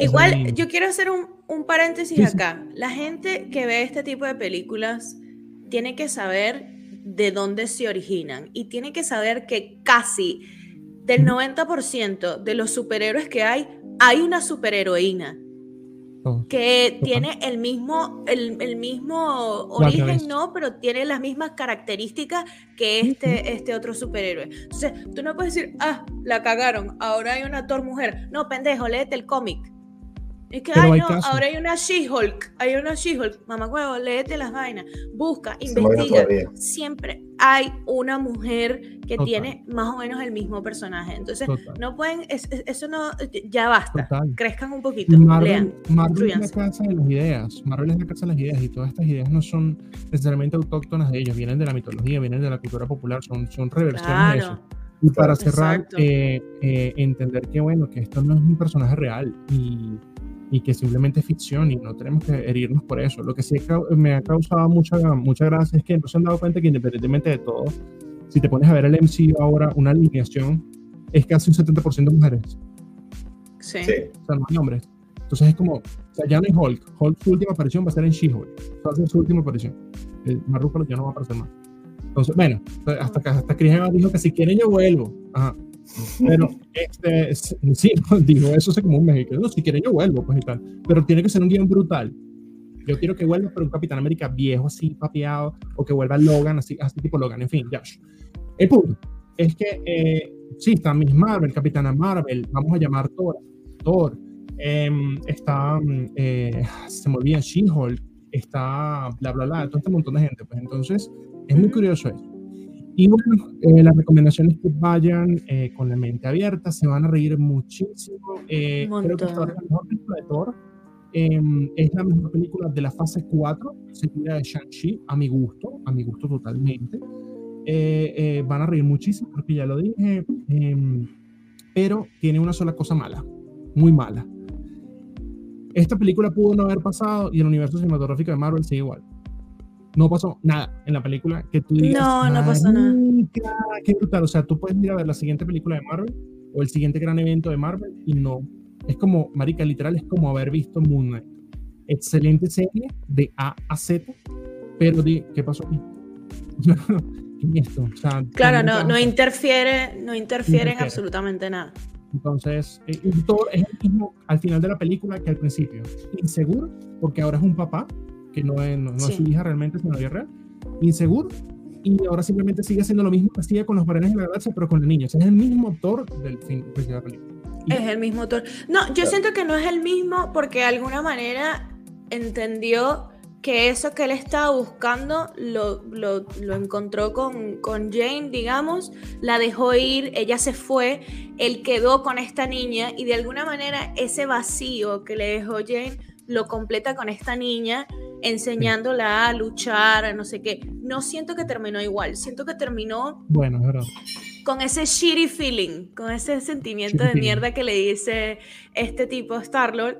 Igual, yo quiero hacer un, un paréntesis sí, acá. La gente que ve este tipo de películas tiene que saber de dónde se originan y tiene que saber que casi del 90% de los superhéroes que hay, hay una superheroína que tiene el mismo, el, el mismo origen, no, pero tiene las mismas características que este, este otro superhéroe. Entonces, tú no puedes decir, ah, la cagaron, ahora hay una Thor mujer. No, pendejo, léete el cómic. Es que, ay, no, caso. ahora hay una She-Hulk, hay una She-Hulk, mamá huevo, léete las vainas, busca, investiga. Siempre hay una mujer que Total. tiene más o menos el mismo personaje. Entonces, Total. no pueden, es, es, eso no, ya basta, Total. crezcan un poquito, Marvel, lean. Marvel es la casa de las ideas, Marvel es la casa de las ideas y todas estas ideas no son necesariamente autóctonas de ellos, vienen de la mitología, vienen de la cultura popular, son, son reversiones claro. de eso. Y para cerrar, eh, eh, entender que, bueno, que esto no es un personaje real y y que simplemente es ficción y no tenemos que herirnos por eso. Lo que sí me ha causado mucha, mucha gracia es que no se han dado cuenta que independientemente de todo, si te pones a ver el MCU ahora, una alineación es casi un 70% de mujeres. Sí. O sea, no hay hombres. Entonces es como, o sea, ya no es Hulk. Hulk su última aparición va a ser en She-Hulk. Va a ser su última aparición. El Marrúfalo ya no va a aparecer más. Entonces, bueno, hasta, hasta Chris Evans dijo que si quieren yo vuelvo. Ajá. Pero, este, sí, digo, eso es como un mexicano. Si quieren, yo vuelvo, pues y tal. Pero tiene que ser un guion brutal. Yo quiero que vuelva, pero un Capitán América viejo, así, papeado, o que vuelva Logan, así, así tipo Logan, en fin, ya. El punto es que, eh, sí, está Miss Marvel, Capitana Marvel, vamos a llamar Thor, Thor, eh, está, eh, se me olvida, She-Hulk, está, bla, bla, bla, todo este montón de gente, pues entonces, es muy curioso eso. Y bueno, eh, la recomendación es que vayan eh, con la mente abierta, se van a reír muchísimo. Eh, creo que la mejor película de Thor. Em, es la mejor película de la fase 4, seguida de Shang-Chi, a mi gusto, a mi gusto totalmente. Eh, van a reír muchísimo, porque ya lo dije, em, pero tiene una sola cosa mala, muy mala. Esta película pudo no haber pasado y el universo cinematográfico de Marvel sigue igual no pasó nada en la película que tú digas. No, no pasó nada. Qué brutal. O sea, tú puedes ir a ver la siguiente película de Marvel o el siguiente gran evento de Marvel y no. Es como, marica, literal, es como haber visto Moon Knight. Excelente serie de A a Z, pero di, ¿qué pasó aquí? esto. claro, no, no interfiere, no interfiere en absolutamente nada. Entonces, eh, todo es el mismo al final de la película que al principio. Inseguro, porque ahora es un papá, que no es, no, es su hija realmente, sino la real. Inseguro, y ahora simplemente sigue haciendo lo mismo que hacía con los varones de la galaxia, pero con el niño. es el mismo autor del fin de la película. es el mismo autor. No, yo siento que no es el mismo porque de alguna manera entendió que eso que él estaba buscando lo, lo, lo encontró con, con, Jane, digamos, la dejó ir, ella se fue, él quedó con esta niña y de alguna manera ese vacío que le dejó Jane lo completa con esta niña, enseñándola a luchar, a no sé qué. No siento que terminó igual, siento que terminó bueno, con ese shitty feeling, con ese sentimiento de mierda que le dice este tipo Starlord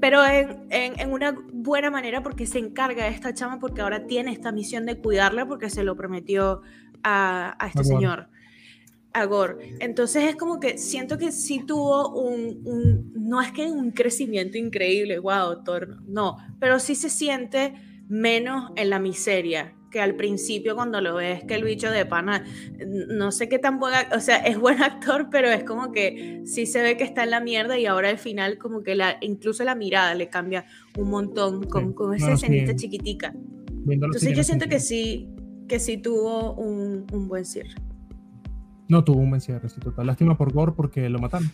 pero en, en, una buena manera porque se encarga de esta chama porque ahora tiene esta misión de cuidarla porque se lo prometió a, a este señor, a Gore. Entonces es como que siento que sí tuvo un, un, no es que un crecimiento increíble, wow, doctor, no, pero sí se siente menos en la miseria que al principio cuando lo ves que el bicho de pana, no sé qué tan buen, o sea, es buen actor, pero es como que sí se ve que está en la mierda y ahora al final como que la, incluso la mirada le cambia un montón con, con esa escenita chiquitica. Entonces yo siento que sí, que sí tuvo un, un, buen cierre. No tuvo un buen cierre, sí, total. Lástima por Gore porque lo mataron.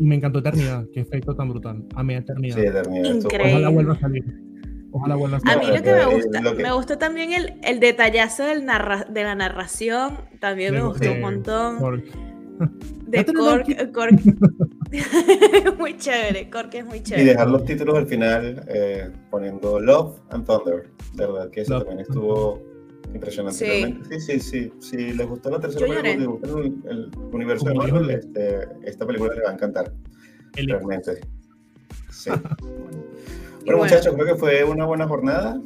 Y me encantó Eternidad, qué efecto tan brutal. a mi Eternidad. Sí, Eternidad. Increíble. Ojalá vuelva a salir. A mí lo que me gusta, me gustó también el, el detallazo del de la narración, también me, gustó un montón. De Cork, muy chévere, Cork es muy chévere. Y dejar los títulos al final eh, poniendo Love and Thunder, verdad que eso también estuvo impresionante. Sí. sí, sí, sí, Si les gustó la tercera película, les gustó el, universo de Marvel, este, esta película les va a encantar. Realmente. Sí. Bueno, muchachos, creo que fue una buena jornada.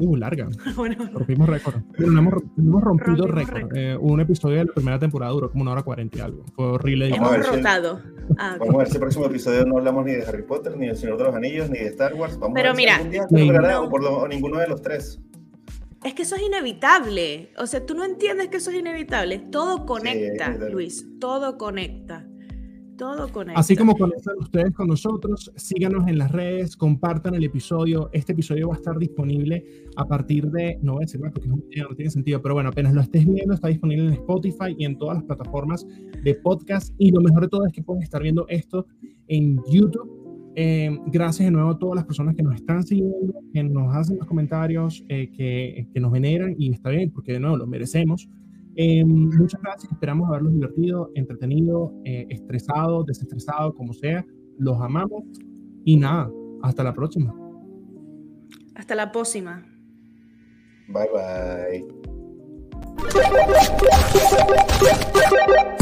Uh, larga. Rompimos récord. no hemos, rompido récord. Eh, un episodio de la primera temporada duró como una hora cuarenta y algo. Fue horrible. Hemos rotado. Ah, Vamos a ver si el próximo episodio no hablamos ni de Harry Potter, ni del Señor de los Anillos, ni de Star Wars. Vamos Pero a ver mira, si día o por lo, ninguno de los tres. Es que eso es inevitable. O sea, tú no entiendes que eso es inevitable. Todo conecta, Luis. Todo conecta. Todo conecta. Así como conectan ustedes con nosotros, síganos en las redes, compartan el episodio. Este episodio va a estar disponible a partir de, no voy a decir más porque no, tiene sentido, pero bueno, apenas lo estés viendo, está disponible en Spotify y en todas las plataformas de podcast. Y lo mejor de todo es que pueden estar viendo esto en YouTube. Eh, gracias de nuevo a todas las personas que nos están siguiendo, que nos hacen los comentarios, eh, que, que nos veneran y está bien, porque de nuevo lo merecemos. Eh, muchas gracias, esperamos haberlos divertido, entretenido, eh, estresado, desestresado, como sea. Los amamos y nada, hasta la próxima. Hasta la próxima. Bye bye.